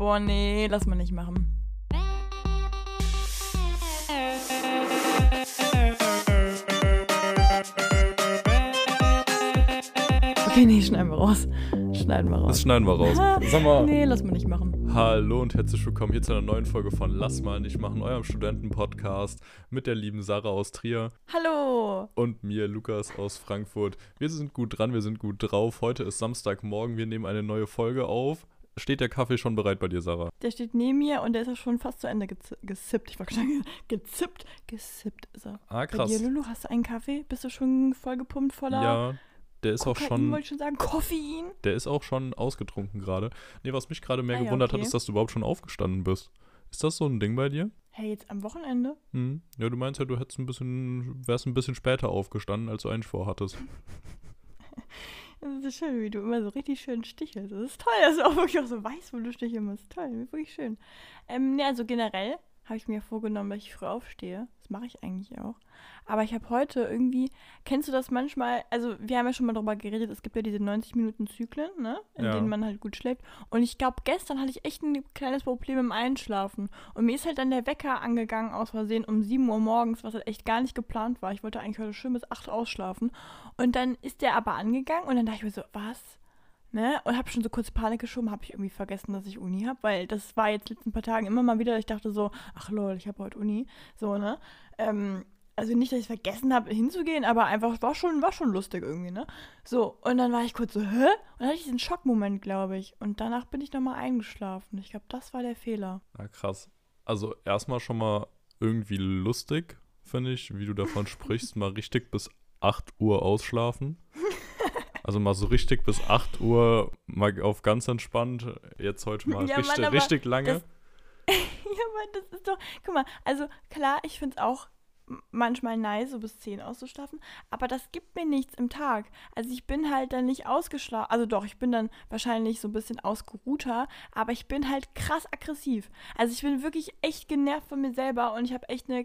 Boah, nee, lass mal nicht machen. Okay, nee, schneiden wir raus. Schneiden wir raus. Das schneiden wir raus. Sag mal. Nee, lass mal nicht machen. Hallo und herzlich willkommen hier zu einer neuen Folge von Lass mal nicht machen, eurem Studentenpodcast mit der lieben Sarah aus Trier Hallo. und mir, Lukas aus Frankfurt. Wir sind gut dran, wir sind gut drauf. Heute ist Samstagmorgen, wir nehmen eine neue Folge auf. Steht der Kaffee schon bereit bei dir, Sarah? Der steht neben mir und der ist auch schon fast zu Ende gez gesippt. Ich wollte sagen, gezippt. Gesippt ist er. Ah, Bei krass. dir, Lulu, hast du einen Kaffee? Bist du schon voll gepumpt voller Ja, der ist auch Kokain, schon, wollte ich schon sagen, Koffein? der ist auch schon ausgetrunken gerade. Nee, was mich gerade mehr Ah ja, gewundert hat, okay. ist, dass du überhaupt schon aufgestanden bist. Ist das so ein Ding bei dir? Hey, jetzt am Wochenende? Hm. Ja, du meinst ja, du hättest ein bisschen, wärst ein bisschen später aufgestanden, als du eigentlich vorhattest. Das ist schön, wie du immer so richtig schön stichelst. Das ist toll, dass du auch wirklich auch so weißt, wo du sticheln musst. Toll, wirklich schön. Ähm, ne, also generell habe ich mir vorgenommen, dass ich früh aufstehe. Das mache ich eigentlich auch. Aber ich habe heute irgendwie, kennst du das manchmal, also wir haben ja schon mal darüber geredet, es gibt ja diese 90 Minuten Zyklen, ne, in Ja. denen man halt gut schläft. Und ich glaube, gestern hatte ich echt ein kleines Problem im Einschlafen. Und mir ist halt dann der Wecker angegangen aus Versehen um 7 Uhr morgens, was halt echt gar nicht geplant war. Ich wollte eigentlich heute schön bis 8 ausschlafen. Und dann ist der aber angegangen und dann dachte ich mir so, was? Ne? Und habe schon so kurz Panik geschoben, habe ich irgendwie vergessen, dass ich Uni habe, weil das war jetzt letzten paar Tagen immer mal wieder, ich dachte so, ach lol, ich habe heute Uni, so, ne? Ähm, also nicht, dass ich vergessen habe, hinzugehen, aber einfach war schon, war schon lustig irgendwie, ne? So, und dann war ich kurz so, hä? Und dann hatte ich diesen Schockmoment, glaube ich. Und danach bin ich nochmal eingeschlafen. Ich glaube, das war der Fehler. Ah, krass. Also erstmal schon mal irgendwie lustig, finde ich, wie du davon sprichst, mal richtig bis 8 Uhr ausschlafen. Also mal so richtig bis 8 Uhr, mal auf ganz entspannt. Jetzt heute mal Ja, Mann, richtig, aber richtig lange. das- ja, aber das ist doch, guck mal, also klar, ich finde es auch manchmal nice, so bis 10 auszuschlafen, aber das gibt mir nichts im Tag. Also ich bin halt dann nicht ausgeschlafen, also doch, ich bin dann wahrscheinlich so ein bisschen ausgeruhter, aber ich bin halt krass aggressiv. Also ich bin wirklich echt genervt von mir selber und ich habe echt eine,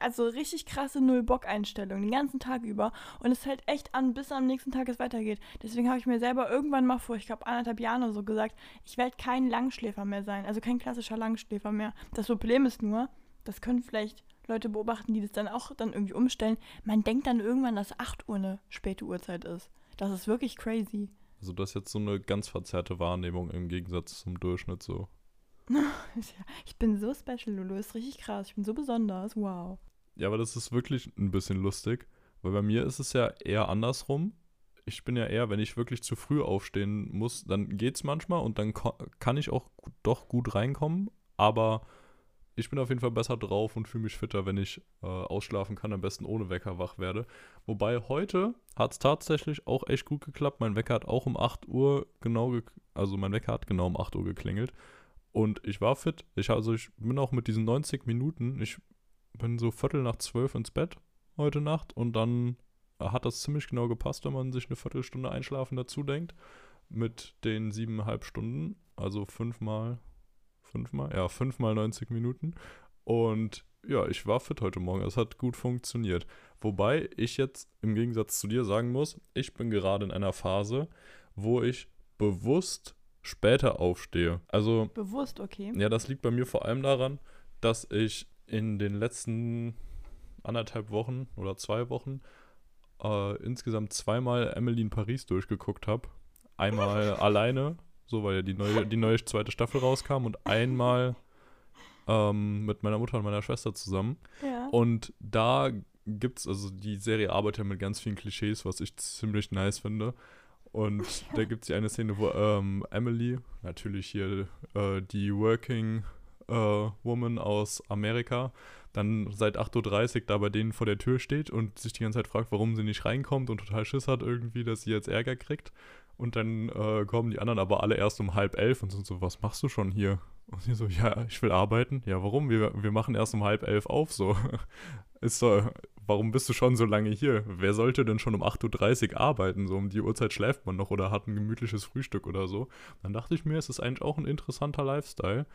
also richtig krasse Null-Bock-Einstellung den ganzen Tag über und es hält echt an, bis am nächsten Tag es weitergeht. Deswegen habe ich mir selber irgendwann mal vor, ich glaube anderthalb Jahren oder so gesagt, ich werde kein Langschläfer mehr sein, also kein klassischer Langschläfer mehr. Das Problem ist nur, das können vielleicht Leute beobachten, die das dann auch dann irgendwie umstellen. Man denkt dann irgendwann, dass 8 Uhr eine späte Uhrzeit ist. Das ist wirklich crazy. Also das ist jetzt so eine ganz verzerrte Wahrnehmung im Gegensatz zum Durchschnitt so. Ich bin so special, Lulu. Ist richtig krass. Ich bin so besonders. Wow. Ja, aber das ist wirklich ein bisschen lustig, weil bei mir ist es ja eher andersrum. Ich bin ja eher, wenn ich wirklich zu früh aufstehen muss, dann geht's manchmal und dann kann ich auch doch gut reinkommen, aber ich bin auf jeden Fall besser drauf und fühle mich fitter, wenn ich äh, ausschlafen kann, am besten ohne Wecker wach werde. Wobei heute hat es tatsächlich auch echt gut geklappt. Mein Wecker hat auch um 8 Uhr genau, ge also mein Wecker hat genau um 8 Uhr geklingelt und ich war fit. Ich, also ich bin auch mit diesen 90 Minuten, ich bin so Viertel nach zwölf ins Bett heute Nacht und dann hat das ziemlich genau gepasst, wenn man sich eine Viertelstunde Einschlafen dazu denkt. Mit den siebeneinhalb Stunden, also fünfmal, fünfmal, ja, fünfmal 90 Minuten. Und ja, ich war fit heute Morgen. Es hat gut funktioniert. Wobei ich jetzt im Gegensatz zu dir sagen muss, ich bin gerade in einer Phase, wo ich bewusst später aufstehe. Also Bewusst, okay. ja, das liegt bei mir vor allem daran, dass ich in den letzten anderthalb Wochen oder zwei Wochen äh, insgesamt zweimal Emily in Paris durchgeguckt habe. Einmal alleine, so weil ja die neue, die neue zweite Staffel rauskam und einmal ähm, mit meiner Mutter und meiner Schwester zusammen. Ja. Und da gibt's, also die Serie arbeitet ja mit ganz vielen Klischees, was ich ziemlich nice finde. Und da gibt es die eine Szene, wo ähm, Emily, natürlich hier äh, die Working äh, Woman aus Amerika, dann seit 8.30 Uhr da bei denen vor der Tür steht und sich die ganze Zeit fragt, warum sie nicht reinkommt und total Schiss hat irgendwie, dass sie jetzt Ärger kriegt. Und dann äh, kommen die anderen aber alle erst um halb elf und sind so, was machst du schon hier? Und sie so, ja, ich will arbeiten. Ja, warum? Wir, wir machen erst um halb elf auf, so. Ist so, warum bist du schon so lange hier? Wer sollte denn schon um 8.30 Uhr arbeiten? So um die Uhrzeit schläft man noch oder hat ein gemütliches Frühstück oder so. Dann dachte ich mir, es ist eigentlich auch ein interessanter Lifestyle.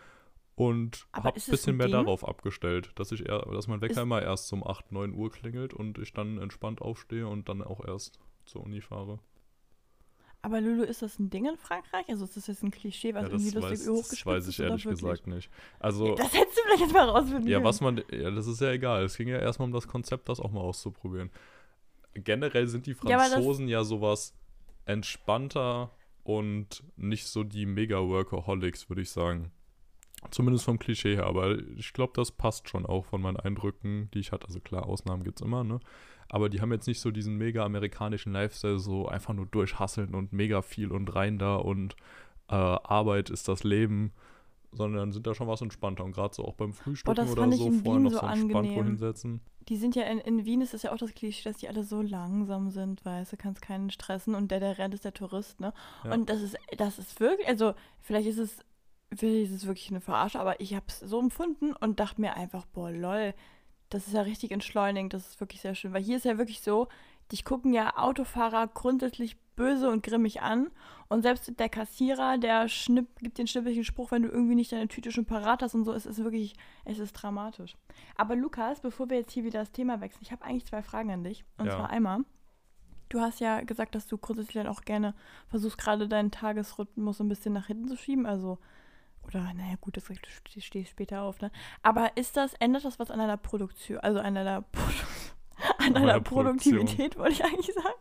Und habe ein bisschen mehr Ding? darauf abgestellt, dass ich eher, dass mein Wecker Ist- immer erst um 8, 9 Uhr klingelt und ich dann entspannt aufstehe und dann auch erst zur Uni fahre. Aber Lulu, ist das ein Ding in Frankreich? Also ist das jetzt ein Klischee, was Ja, irgendwie lustig weiß, hochgespitzt das weiß ich ist, ehrlich gesagt nicht. Also, Das hättest du vielleicht jetzt mal rausfinden ja, was man, ja, das ist ja egal. Es ging ja erstmal um das Konzept, das auch mal auszuprobieren. Generell sind die Ja, Franzosen ja, sowas entspannter und nicht so die Mega-Workaholics, würde ich sagen. Zumindest vom Klischee her, aber ich glaube, das passt schon auch von meinen Eindrücken, die ich hatte. Also klar, Ausnahmen gibt es immer, ne? Aber die haben jetzt nicht so diesen mega amerikanischen Lifestyle, so einfach nur durchhasseln und mega viel und rein da und äh, Arbeit ist das Leben, sondern sind da schon was entspannter. Und gerade so auch beim Frühstücken das oder so in vorher Wien noch so entspannt wohin setzen. Die sind ja in, in Wien ist es ja auch das Klischee, dass die alle so langsam sind, weißt du, kannst keinen stressen und der, der rennt, ist der Tourist, ne? Ja. Und das ist, das ist wirklich, also vielleicht ist es, vielleicht ist es wirklich eine Verarsche, aber ich habe es so empfunden und dachte mir einfach, boah, lol, das ist ja richtig entschleunigend, das ist wirklich sehr schön, weil hier ist ja wirklich so, dich gucken ja Autofahrer grundsätzlich böse und grimmig an und selbst der Kassierer, der schnipp, gibt den schnippigen Spruch, wenn du irgendwie nicht deine Tüte schon parat hast und so, es ist wirklich, es ist dramatisch. Aber Lukas, bevor wir jetzt hier wieder das Thema wechseln, ich habe eigentlich zwei Fragen an dich. Und Ja. zwar einmal, du hast ja gesagt, dass du grundsätzlich dann auch gerne versuchst, gerade deinen Tagesrhythmus ein bisschen nach hinten zu schieben. Also, oder naja, gut, das du stehst später auf, ne? Aber ist das, ändert das was an deiner Produktion, also an deiner, Produ- an Produktion. Produktivität, wollte ich eigentlich sagen?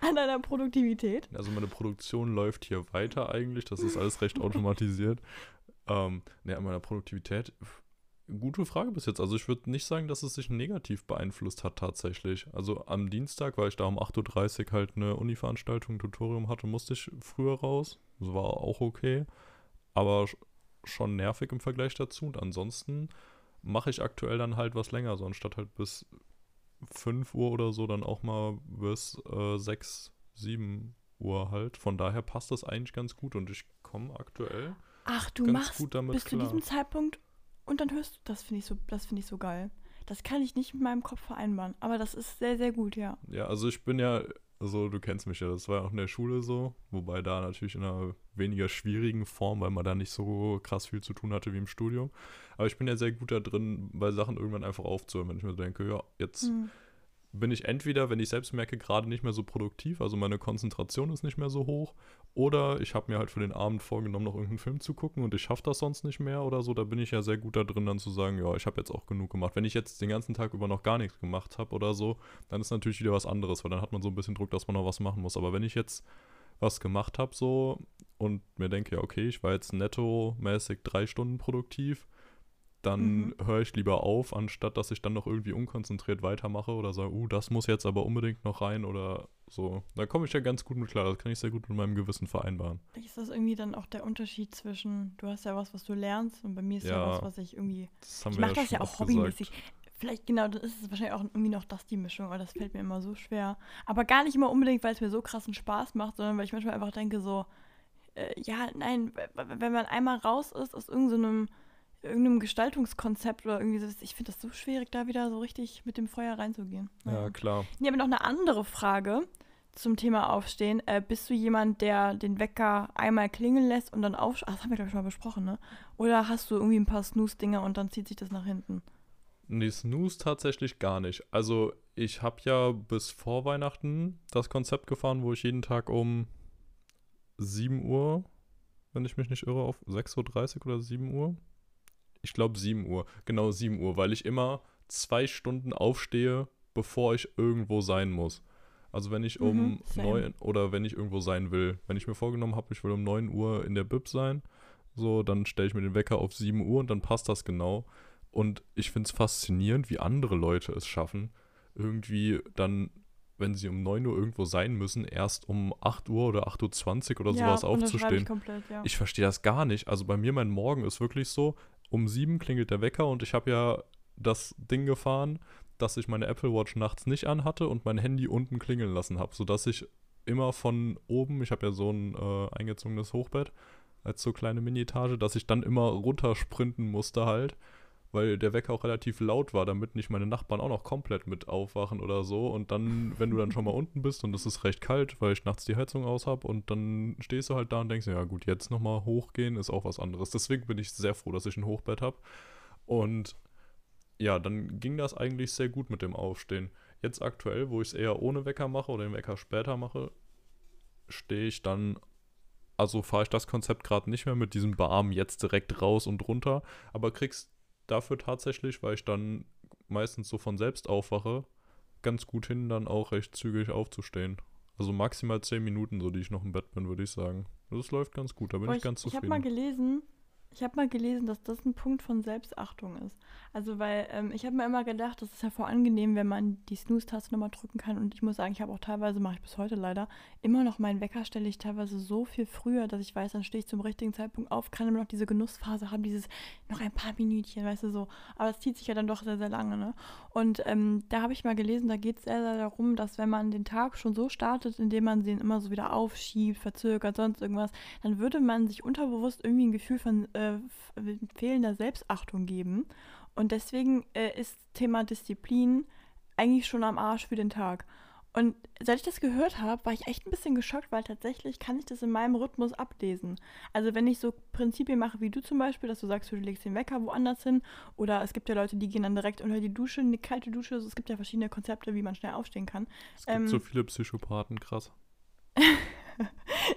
An deiner Produktivität? Also meine Produktion läuft hier weiter eigentlich. Das ist alles recht automatisiert. Ähm, ne, an meiner Produktivität. Gute Frage bis jetzt. Also ich würde nicht sagen, dass es sich negativ beeinflusst hat tatsächlich. Also am Dienstag, weil ich da um 8.30 Uhr halt eine Uni-Veranstaltung, ein Tutorium hatte, musste ich früher raus. Das war auch okay. Aber schon nervig im Vergleich dazu. Und ansonsten mache ich aktuell dann halt was länger. So anstatt halt bis 5 Uhr oder so, dann auch mal bis äh, 6, 7 Uhr halt. Von daher passt das eigentlich ganz gut und ich komme aktuell Ach, du machst gut damit bis zu klar. diesem Zeitpunkt und dann hörst du, das finde ich so, das finde ich so geil. Das kann ich nicht mit meinem Kopf vereinbaren, aber das ist sehr, sehr gut, ja. Ja, also ich bin ja, also du kennst mich ja, das war ja auch in der Schule so, wobei da natürlich in einer weniger schwierigen Form, weil man da nicht so krass viel zu tun hatte wie im Studium. Aber ich bin ja sehr gut da drin, bei Sachen irgendwann einfach aufzuhören, wenn ich mir denke, ja, jetzt Hm. Bin ich entweder, wenn ich selbst merke, gerade nicht mehr so produktiv, also meine Konzentration ist nicht mehr so hoch, oder ich habe mir halt für den Abend vorgenommen, noch irgendeinen Film zu gucken und ich schaffe das sonst nicht mehr oder so, da bin ich ja sehr gut da drin, dann zu sagen, ja, ich habe jetzt auch genug gemacht. Wenn ich jetzt den ganzen Tag über noch gar nichts gemacht habe oder so, dann ist natürlich wieder was anderes, weil dann hat man so ein bisschen Druck, dass man noch was machen muss. Aber wenn ich jetzt was gemacht habe so und mir denke, ja, okay, ich war jetzt nettomäßig drei Stunden produktiv, dann Mhm. höre ich lieber auf, anstatt dass ich dann noch irgendwie unkonzentriert weitermache oder sage, uh, das muss jetzt aber unbedingt noch rein oder so. Da komme ich ja ganz gut mit klar, das kann ich sehr gut mit meinem Gewissen vereinbaren. Ist das irgendwie dann auch der Unterschied zwischen, du hast ja was, was du lernst und bei mir ist ja, Ja. was, was ich irgendwie, Das ich mache das schon ja auch hobbymäßig. gesagt. Vielleicht genau, das ist es wahrscheinlich auch irgendwie noch das die Mischung, aber das fällt mir immer so schwer. Aber gar nicht immer unbedingt, weil es mir so krassen Spaß macht, sondern weil ich manchmal einfach denke so, äh, ja, nein, wenn man einmal raus ist aus irgendeinem irgendeinem Gestaltungskonzept oder irgendwie so, ich finde das so schwierig, da wieder so richtig mit dem Feuer reinzugehen. Ja, klar. Ich habe noch eine andere Frage zum Thema Aufstehen. Äh, bist du jemand, der den Wecker einmal klingeln lässt und dann aufsteht? Das haben wir, glaube ich, schon mal besprochen, ne? Oder hast du irgendwie ein paar Snooze-Dinger und dann zieht sich das nach hinten? Nee, Snooze tatsächlich gar nicht. Also ich habe ja bis vor Weihnachten das Konzept gefahren, wo ich jeden Tag um 7 Uhr, wenn ich mich nicht irre, auf 6.30 Uhr oder 7 Uhr. Ich glaube 7 Uhr. Genau 7 Uhr, weil ich immer zwei Stunden aufstehe, bevor ich irgendwo sein muss. Also wenn ich um Mhm, same. 9 oder wenn ich irgendwo sein will. Wenn ich mir vorgenommen habe, ich will um 9 Uhr in der Bib sein, so, dann stelle ich mir den Wecker auf 7 Uhr und dann passt das genau. Und ich finde es faszinierend, wie andere Leute es schaffen, irgendwie dann, wenn sie um 9 Uhr irgendwo sein müssen, erst um 8 Uhr oder 8.20 Uhr oder sowas unterschreibe aufzustehen. Ich komplett, ja. Ich verstehe das gar nicht. Also bei mir, mein Morgen ist wirklich so, um 7 klingelt der Wecker und ich habe ja das Ding gefahren, dass ich meine Apple Watch nachts nicht anhatte und mein Handy unten klingeln lassen habe, sodass ich immer von oben, ich habe ja so ein äh, eingezogenes Hochbett als so kleine Mini-Etage, dass ich dann immer runtersprinten musste halt, weil der Wecker auch relativ laut war, damit nicht meine Nachbarn auch noch komplett mit aufwachen oder so. Und dann, wenn du dann schon mal unten bist und es ist recht kalt, weil ich nachts die Heizung aus habe und dann stehst du halt da und denkst, ja gut, jetzt nochmal hochgehen ist auch was anderes. Deswegen bin ich sehr froh, dass ich ein Hochbett habe. Und ja, dann ging das eigentlich sehr gut mit dem Aufstehen. Jetzt aktuell, wo ich es eher ohne Wecker mache oder den Wecker später mache, stehe ich dann, also fahre ich das Konzept gerade nicht mehr mit diesem Barm jetzt direkt raus und runter, aber krieg's dafür tatsächlich, weil ich dann meistens so von selbst aufwache, ganz gut hin, dann auch recht zügig aufzustehen. Also maximal 10 Minuten, so die ich noch im Bett bin, würde ich sagen. Das läuft ganz gut, da bin Boah, ich ganz Ich zufrieden. habe mal gelesen, ich habe mal gelesen, dass das ein Punkt von Selbstachtung ist. Also weil ähm, ich habe mir immer gedacht, das ist ja voll angenehm, wenn man die Snooze-Taste nochmal drücken kann. Und ich muss sagen, ich habe auch teilweise, mache ich bis heute leider, immer noch meinen Wecker stelle ich teilweise so viel früher, dass ich weiß, dann stehe ich zum richtigen Zeitpunkt auf, kann immer noch diese Genussphase haben, dieses noch ein paar Minütchen, weißt du so. Aber es zieht sich ja dann doch sehr, sehr lange, ne? Und ähm, da habe ich mal gelesen, da geht es sehr, sehr darum, dass wenn man den Tag schon so startet, indem man den immer so wieder aufschiebt, verzögert, sonst irgendwas, dann würde man sich unterbewusst irgendwie ein Gefühl von äh, f- fehlender Selbstachtung geben. Und deswegen äh, ist Thema Disziplin eigentlich schon am Arsch für den Tag. Und seit ich das gehört habe, war ich echt ein bisschen geschockt, weil tatsächlich kann ich das in meinem Rhythmus ablesen. Also wenn ich so Prinzipien mache wie du zum Beispiel, dass du sagst, du legst den Wecker woanders hin, oder es gibt ja Leute, die gehen dann direkt unter die Dusche, eine kalte Dusche. Also es gibt ja verschiedene Konzepte, wie man schnell aufstehen kann. es gibt ähm, so viele Psychopathen, krass.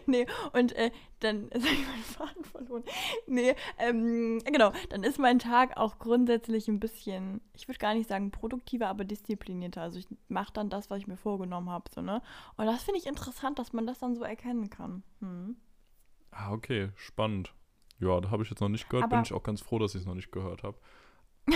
nee, und äh, dann habe ich meinen Faden verloren. Nee, ähm, genau, dann ist mein Tag auch grundsätzlich ein bisschen, ich würde gar nicht sagen produktiver, aber disziplinierter. Also ich mache dann das, was ich mir vorgenommen habe, so, ne? Und das finde ich interessant, dass man das dann so erkennen kann. Hm. Ah, okay, spannend. Ja, da habe ich jetzt noch nicht gehört, bin Aber- ich auch ganz froh, dass ich es noch nicht gehört habe.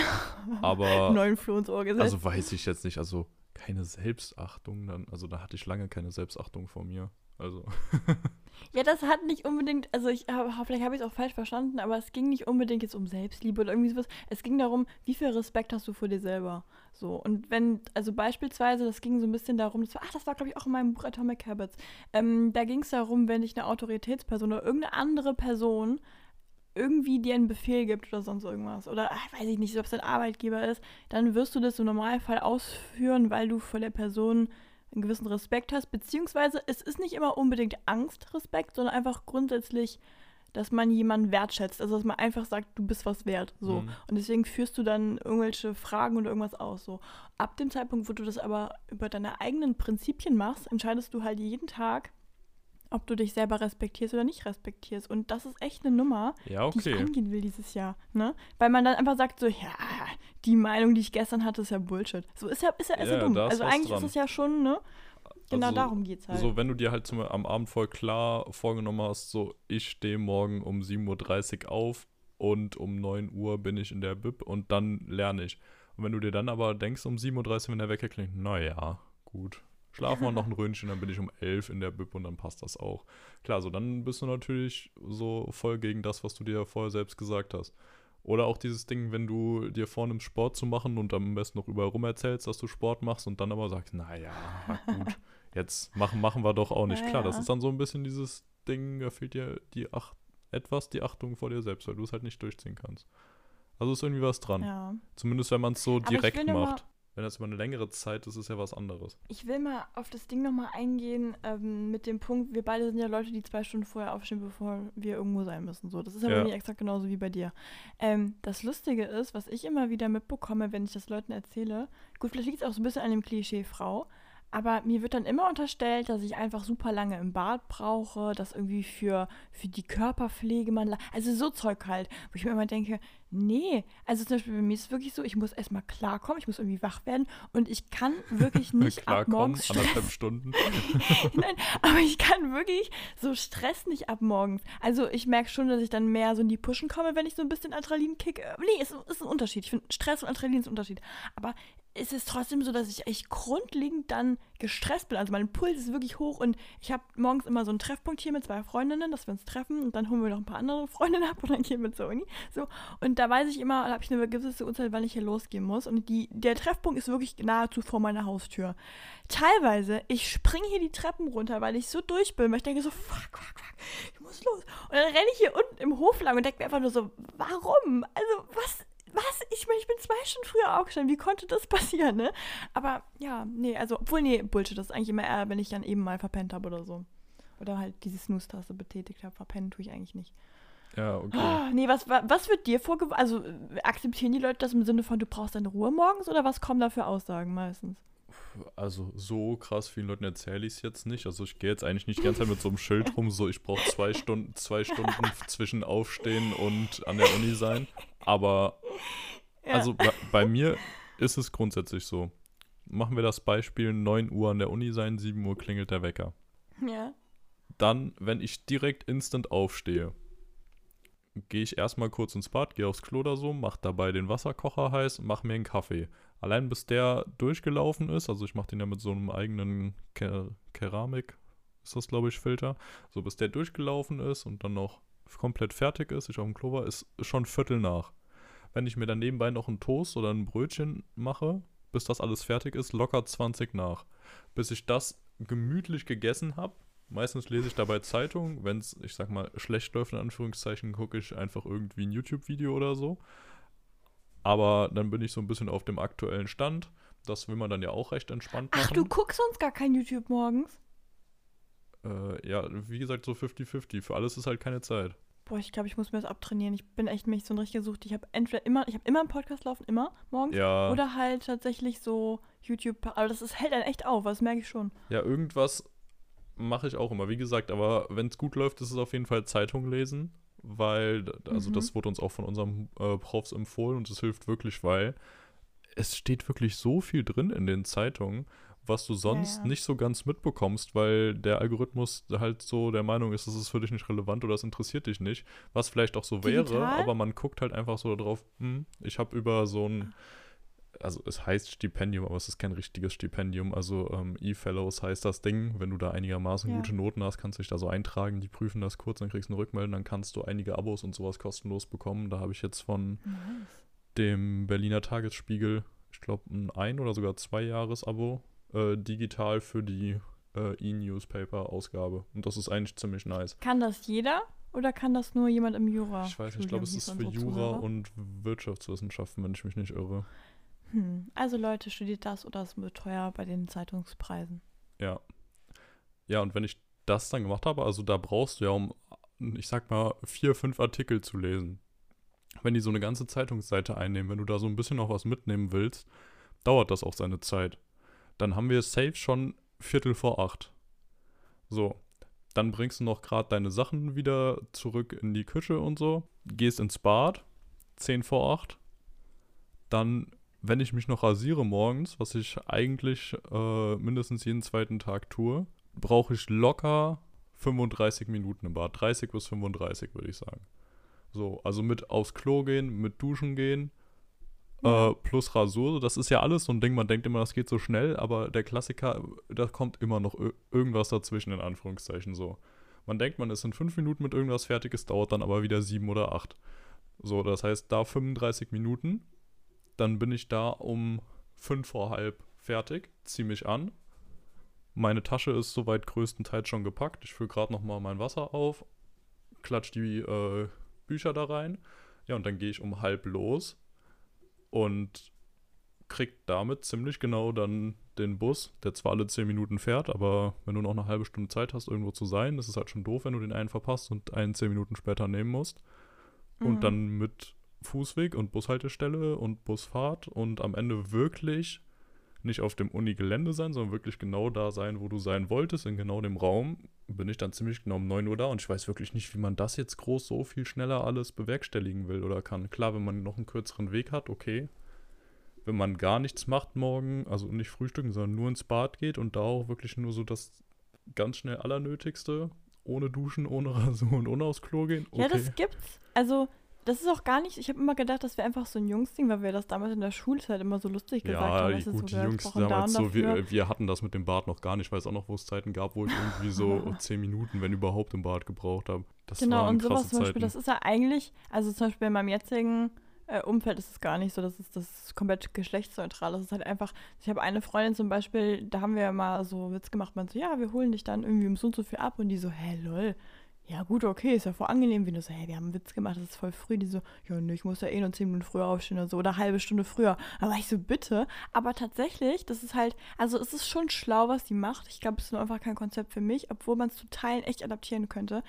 Aber, Neuen Floh ins Ohr gesetzt. also weiß ich jetzt nicht, also keine Selbstachtung dann, also da hatte ich lange keine Selbstachtung vor mir. Also, Ja, das hat nicht unbedingt, also ich hab, vielleicht habe ich es auch falsch verstanden, aber es ging nicht unbedingt jetzt um Selbstliebe oder irgendwie sowas. Es ging darum, wie viel Respekt hast du vor dir selber. So. Und wenn, also beispielsweise, das ging so ein bisschen darum, das war, ach, das war, glaube ich, auch in meinem Buch Atomic Habits. Ähm, da ging es darum, wenn dich eine Autoritätsperson oder irgendeine andere Person irgendwie dir einen Befehl gibt oder sonst irgendwas. Oder ach, weiß ich nicht, ob es dein Arbeitgeber ist, dann wirst du das im Normalfall ausführen, weil du vor der Person einen gewissen Respekt hast, beziehungsweise es ist nicht immer unbedingt Angstrespekt, sondern einfach grundsätzlich, dass man jemanden wertschätzt, also dass man einfach sagt, du bist was wert, so. Mhm. Und deswegen führst du dann irgendwelche Fragen oder irgendwas aus, so. Ab dem Zeitpunkt, wo du das aber über deine eigenen Prinzipien machst, entscheidest du halt jeden Tag, ob du dich selber respektierst oder nicht respektierst. Und das ist echt eine Nummer, ja, die ich okay. angehen will dieses Jahr, ne? Weil man dann einfach sagt so, ja, die Meinung, die ich gestern hatte, ist ja Bullshit. So ist ja, ist ja, ist ja, Ja, dumm. Also eigentlich dran. ist es ja schon, ne? Genau Also, darum geht's halt. So, wenn du dir halt zum, am Abend voll klar vorgenommen hast, so, ich stehe morgen um 7.30 Uhr auf und um 9 Uhr bin ich in der Bib und dann lerne ich. Und wenn du dir dann aber denkst, um 7.30 Uhr, wenn der Wecker klingt, naja, gut. Schlafen wir noch ein Röntchen, dann bin ich um 11 in der Bib und dann passt das auch. Klar, so dann bist du natürlich so voll gegen das, was du dir vorher selbst gesagt hast. Oder auch dieses Ding, wenn du dir vornimmst, Sport zu machen und am besten noch überall rum erzählst, dass du Sport machst und dann aber sagst, naja, gut, jetzt machen, machen wir doch auch nicht. Ja, Klar, das ist dann so ein bisschen dieses Ding, da fehlt dir die Ach etwas die Achtung vor dir selbst, weil du es halt nicht durchziehen kannst. Also ist irgendwie was dran. ja. Zumindest wenn man es so direkt macht. Wenn das über eine längere Zeit ist, ist ja was anderes. Ich will mal auf das Ding nochmal eingehen, ähm, mit dem Punkt, wir beide sind ja Leute, die zwei Stunden vorher aufstehen, bevor wir irgendwo sein müssen. So, das ist ja, Ja. bei mir exakt genauso wie bei dir. Ähm, das Lustige ist, was ich immer wieder mitbekomme, wenn ich das Leuten erzähle, gut, vielleicht liegt es auch so ein bisschen an dem Klischee Frau, aber mir wird dann immer unterstellt, dass ich einfach super lange im Bad brauche, dass irgendwie für, für die Körperpflege man, also so Zeug halt, wo ich mir immer denke, nee, also zum Beispiel bei mir ist es wirklich so, ich muss erstmal klarkommen, ich muss irgendwie wach werden und ich kann wirklich nicht ab morgens anderthalb Stunden. Nein, aber ich kann wirklich so Stress nicht ab morgens. Also ich merke schon, dass ich dann mehr so in die Pushen komme, wenn ich so ein bisschen Adrenalin kicke. Nee, es ist, ist ein Unterschied. Ich finde, Stress und Adrenalin ist ein Unterschied. Aber es ist trotzdem so, dass ich echt grundlegend dann gestresst bin. Also mein Puls ist wirklich hoch und ich habe morgens immer so einen Treffpunkt hier mit zwei Freundinnen, dass wir uns treffen und dann holen wir noch ein paar andere Freundinnen ab und dann gehen wir zur Uni. So. Und da weiß ich immer, da habe ich eine gewisse Uhrzeit, wann ich hier losgehen muss. Und die, der Treffpunkt ist wirklich nahezu vor meiner Haustür. Teilweise, ich springe hier die Treppen runter, weil ich so durch bin, weil ich denke so, fuck, fuck, fuck, ich muss los. Und dann renne ich hier unten im Hof lang und denke mir einfach nur so, warum? Also, was, was? Ich meine, ich bin zwei Stunden früher aufgestanden, wie konnte das passieren, ne? Aber ja, nee, also, obwohl, nee, Bullshit, das ist eigentlich immer eher, wenn ich dann eben mal verpennt habe oder so. Oder halt diese Snooze-Taste betätigt habe. Verpennen tue ich eigentlich nicht. Ja, okay. Ah, nee, was, wa- was wird dir vorgeworfen? Also, akzeptieren die Leute das im Sinne von, du brauchst deine Ruhe morgens oder was kommen da für Aussagen meistens? Also so krass vielen Leuten erzähle ich es jetzt nicht. Also ich gehe jetzt eigentlich nicht die ganze Zeit mit so einem Schild rum, so ich brauche zwei Stunden, zwei Stunden zwischen Aufstehen und an der Uni sein. Aber Ja. also bei, bei mir ist es grundsätzlich so. Machen wir das Beispiel 9 Uhr an der Uni sein, 7 Uhr klingelt der Wecker. ja. Dann, wenn ich direkt instant aufstehe, gehe ich erstmal kurz ins Bad, gehe aufs Klo oder so, mache dabei den Wasserkocher heiß und mache mir einen Kaffee. Allein bis der durchgelaufen ist, also ich mache den ja mit so einem eigenen Ke Keramik, ist das glaube ich, Filter. So bis der durchgelaufen ist und dann noch komplett fertig ist, ich auf dem Klo war, ist schon Viertel nach. Wenn ich mir dann nebenbei noch einen Toast oder ein Brötchen mache, bis das alles fertig ist, locker 20 nach. Bis ich das gemütlich gegessen habe, Meistens lese ich dabei Zeitung. Wenn es, ich sag mal, schlecht läuft, in Anführungszeichen, gucke ich einfach irgendwie ein YouTube-Video oder so. Aber dann bin ich so ein bisschen auf dem aktuellen Stand. Das will man dann ja auch recht entspannt machen. Ach, du guckst sonst gar kein YouTube morgens? Äh, ja, wie gesagt, so 50-50. Für alles ist halt keine Zeit. Boah, ich glaube, ich muss mir das abtrainieren. Ich bin echt mich so ein richtig gesucht. Ich habe entweder immer, ich habe immer einen Podcast laufen, immer morgens. Ja, Oder halt tatsächlich so YouTube. Aber das ist, hält dann echt auf, das merke ich schon. ja irgendwas mache ich auch immer. Wie gesagt, aber wenn es gut läuft, ist es auf jeden Fall Zeitung lesen. Weil, also Mhm. das wurde uns auch von unserem äh, Profs empfohlen und es hilft wirklich, weil es steht wirklich so viel drin in den Zeitungen, was du sonst ja. nicht so ganz mitbekommst, weil der Algorithmus halt so der Meinung ist, das ist für dich nicht relevant oder das interessiert dich nicht. Was vielleicht auch so wäre, Digital? aber man guckt halt einfach so darauf, hm, ich habe über so ein also es heißt Stipendium, aber es ist kein richtiges Stipendium. Also ähm, E-Fellows heißt das Ding. Wenn du da einigermaßen Ja. gute Noten hast, kannst du dich da so eintragen. Die prüfen das kurz, dann kriegst du eine Rückmeldung, dann kannst du einige Abos und sowas kostenlos bekommen. Da habe ich jetzt von Nice. dem Berliner Tagesspiegel, ich glaube, ein ein oder sogar zwei Jahres-Abo äh, digital für die äh, E-Newspaper-Ausgabe. Und das ist eigentlich ziemlich nice. Kann das jeder oder kann das nur jemand im Jura? Ich weiß nicht, ich glaube, es ist für Jura und Wirtschaftswissenschaften, wenn ich mich nicht irre. Hm. Also Leute, studiert das oder es wird teuer bei den Zeitungspreisen. Ja. Ja, und wenn ich das dann gemacht habe, also da brauchst du ja, um, ich sag mal, vier, fünf Artikel zu lesen. Wenn die so eine ganze Zeitungsseite einnehmen, wenn du da so ein bisschen noch was mitnehmen willst, dauert das auch seine Zeit. Dann haben wir safe schon Viertel vor acht. So. Dann bringst du noch gerade deine Sachen wieder zurück in die Küche und so. Gehst ins Bad. Zehn vor acht. Dann, wenn ich mich noch rasiere morgens, was ich eigentlich äh, mindestens jeden zweiten Tag tue, brauche ich locker 35 Minuten im Bad. 30 bis 35, würde ich sagen. So, also mit aufs Klo gehen, mit duschen gehen. Äh, plus Rasur. Das ist ja alles so ein Ding, man denkt immer, das geht so schnell, aber der Klassiker, da kommt immer noch ir- irgendwas dazwischen, in Anführungszeichen so. Man denkt, man ist in fünf Minuten mit irgendwas fertig, es dauert dann aber wieder sieben oder acht. So, das heißt, da 35 Minuten, dann bin ich da um fünf vor halb fertig, zieh mich an. Meine Tasche ist soweit größtenteils schon gepackt. Ich fülle gerade nochmal mein Wasser auf, klatsch die äh, Bücher da rein. Ja, und dann gehe ich um halb los und krieg damit ziemlich genau dann den Bus, der zwar alle 10 Minuten fährt, aber wenn du noch eine halbe Stunde Zeit hast, irgendwo zu sein, ist es halt schon doof, wenn du den einen verpasst und einen 10 Minuten später nehmen musst. Mhm. Und dann mit Fußweg und Bushaltestelle und Busfahrt und am Ende wirklich nicht auf dem Uni-Gelände sein, sondern wirklich genau da sein, wo du sein wolltest, in genau dem Raum, bin ich dann ziemlich genau um 9 Uhr da und ich weiß wirklich nicht, wie man das jetzt groß so viel schneller alles bewerkstelligen will oder kann. Klar, wenn man noch einen kürzeren Weg hat, okay. Wenn man gar nichts macht morgen, also nicht frühstücken, sondern nur ins Bad geht und da auch wirklich nur so das ganz schnell Allernötigste, ohne Duschen, ohne Rasur und ohne aufs Klo gehen, okay. Ja, das gibt's. Also, das ist auch gar nicht, ich habe immer gedacht, das wäre einfach so ein Jungsding, weil wir das damals in der Schulzeit immer so lustig gesagt Ja, haben. du, gut, die so, wir Jungs damals so, wir, dafür. wir hatten das mit dem Bad noch gar nicht. Ich weiß auch noch, wo es Zeiten gab, wo ich irgendwie so 10 Minuten, wenn überhaupt, im Bad gebraucht habe. Das Genau, und sowas zum Beispiel, Zeiten. das ist ja eigentlich, also zum Beispiel in meinem jetzigen äh, Umfeld ist es gar nicht so, das ist das ist komplett geschlechtsneutral. Das ist halt einfach, ich habe eine Freundin zum Beispiel, da haben wir mal so Witz gemacht, man so, ja, wir holen dich dann irgendwie um so und so viel ab und die so, hä, lol. Ja, gut, okay, ist ja voll angenehm, wie du so, hey, wir haben einen Witz gemacht, das ist voll früh. Die so, ja, nee, ich muss ja eh nur zehn Minuten früher aufstehen oder so, oder eine halbe Stunde früher. Aber ich so, bitte. Aber tatsächlich, das ist halt, also es ist schon schlau, was die macht. Ich glaube, es ist nur einfach kein Konzept für mich, obwohl man es zu Teilen echt adaptieren könnte.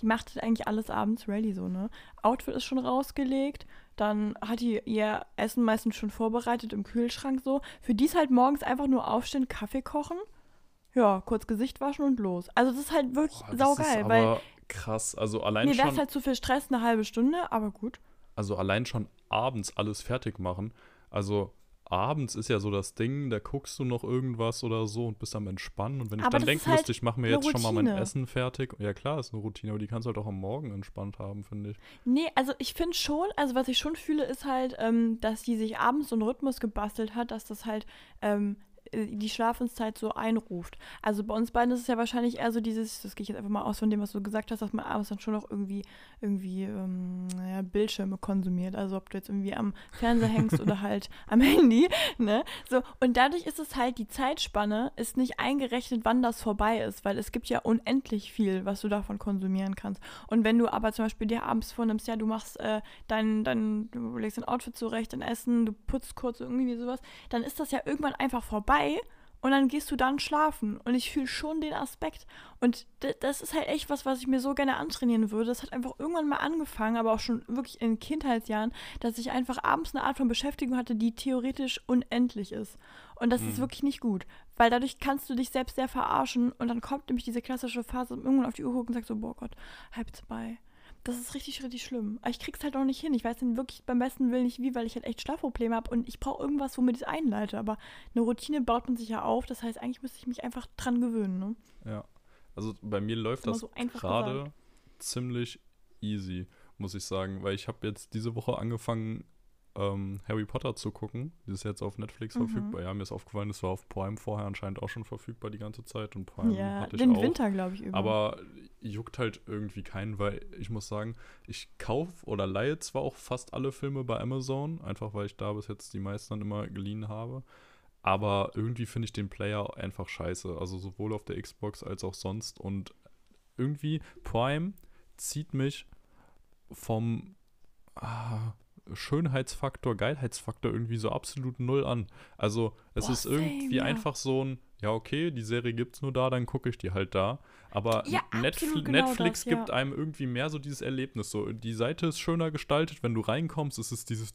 Die macht halt eigentlich alles abends ready, so, ne? Outfit ist schon rausgelegt, dann hat die ihr Essen meistens schon vorbereitet im Kühlschrank so. Für die ist halt morgens einfach nur aufstehen, Kaffee kochen, ja, kurz Gesicht waschen und los. Also das ist halt wirklich Boah, saugeil, weil krass. Also allein mir wäre schon, es halt zu viel Stress, eine halbe Stunde, aber gut. also allein schon abends alles fertig machen. Also abends ist ja so das Ding, da guckst du noch irgendwas oder so und bist am Entspannen. Und wenn ich Aber dann das ist denken halt müsste, ich mache mir jetzt schon mal mein. Essen fertig. Ja klar, ist eine Routine, aber die kannst du halt auch am Morgen entspannt haben, finde ich. Nee, also ich finde schon, also was ich schon fühle, ist halt, ähm, dass die sich abends so einen Rhythmus gebastelt hat, dass das halt ähm, äh, die Schlafenszeit so einruft. Also bei uns beiden ist es ja wahrscheinlich eher so dieses, das gehe ich jetzt einfach mal aus von dem, was du gesagt hast, dass man abends dann schon noch irgendwie, irgendwie ähm, naja, Bildschirme konsumiert. Also ob du jetzt irgendwie am Fernseher hängst oder halt am Handy, ne? So, und dadurch ist es halt, die Zeitspanne ist nicht eingerechnet, wann das vorbei ist, weil es gibt ja unendlich viel, was du davon konsumieren kannst. Und wenn du aber zum Beispiel dir abends vornimmst, ja, du machst äh, dein, dein, du legst dein Outfit zurecht, dein Essen, du putzt kurz irgendwie sowas, dann ist das ja irgendwann einfach vorbei und dann gehst du dann schlafen. Und ich fühle schon den Aspekt. Und das ist halt echt was, was ich mir so gerne antrainieren würde. Das hat einfach irgendwann mal angefangen, aber auch schon wirklich in Kindheitsjahren, dass ich einfach abends eine Art von Beschäftigung hatte, die theoretisch unendlich ist. Und das ist Mhm. wirklich nicht gut. Weil dadurch kannst du dich selbst sehr verarschen und dann kommt nämlich diese klassische Phase, irgendwann auf die Uhr guckt und sagt so, boah Gott, halb zwei. Das ist richtig, richtig schlimm. Aber ich krieg's halt auch nicht hin. Ich weiß dann wirklich beim besten Willen nicht wie, weil ich halt echt Schlafprobleme habe und ich brauche irgendwas, womit ich es einleite. Aber eine Routine baut man sich ja auf. Das heißt, eigentlich müsste ich mich einfach dran gewöhnen. Ne? Ja. Also bei mir läuft immer das so gerade ziemlich easy, muss ich sagen. Weil ich habe jetzt diese Woche angefangen, ähm, Harry Potter zu gucken. Die ist jetzt auf Netflix Mhm. verfügbar. Ja, mir ist aufgefallen, das war auf Prime vorher anscheinend auch schon verfügbar die ganze Zeit. Und Prime ja, hatte ich den auch. Winter, glaube ich, über. Aber juckt halt irgendwie keinen, weil ich muss sagen, ich kaufe oder leihe zwar auch fast alle Filme bei Amazon, einfach weil ich da bis jetzt die meisten dann immer geliehen habe. Aber irgendwie finde ich den Player einfach scheiße. Also sowohl auf der Xbox als auch sonst. Und irgendwie Prime zieht mich vom ah, Schönheitsfaktor, Geilheitsfaktor irgendwie so absolut null an. Also es Boah, ist irgendwie einfach so ein, ja okay, die Serie gibt's nur da, dann gucke ich die halt da. Aber Ja, Netfl genau Netflix das, ja. gibt einem irgendwie mehr so dieses Erlebnis. So, die Seite ist schöner gestaltet, wenn du reinkommst, ist es dieses.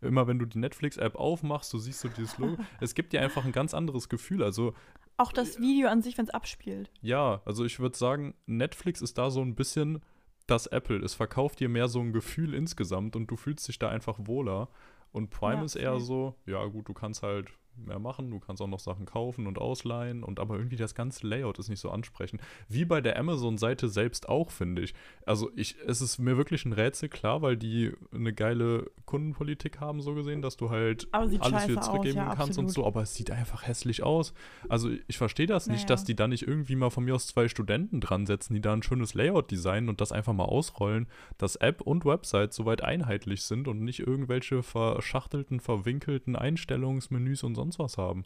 Immer wenn du die Netflix-App aufmachst, du siehst so dieses Logo. es gibt dir einfach ein ganz anderes Gefühl. Also auch das Video an sich, wenn es abspielt. ja, also ich würde sagen, Netflix ist da so ein bisschen das Apple. Es verkauft dir mehr so ein Gefühl insgesamt und du fühlst dich da einfach wohler. Und Prime Ja, ist eher so, ja gut, du kannst halt mehr machen, du kannst auch noch Sachen kaufen und ausleihen und aber irgendwie das ganze Layout ist nicht so ansprechend. Wie bei der Amazon-Seite selbst auch, finde ich. Also ich, es ist mir wirklich ein Rätsel, klar, weil die eine geile Kundenpolitik haben, so gesehen, dass du halt alles wieder zurückgeben ja, kannst und absolut. so, aber es sieht einfach hässlich aus. Also ich verstehe das nicht, Naja. dass die da nicht irgendwie mal von mir aus zwei Studenten dran setzen, die da ein schönes Layout designen und das einfach mal ausrollen, dass App und Website soweit einheitlich sind und nicht irgendwelche verschachtelten, verwinkelten Einstellungsmenüs und sonst was haben.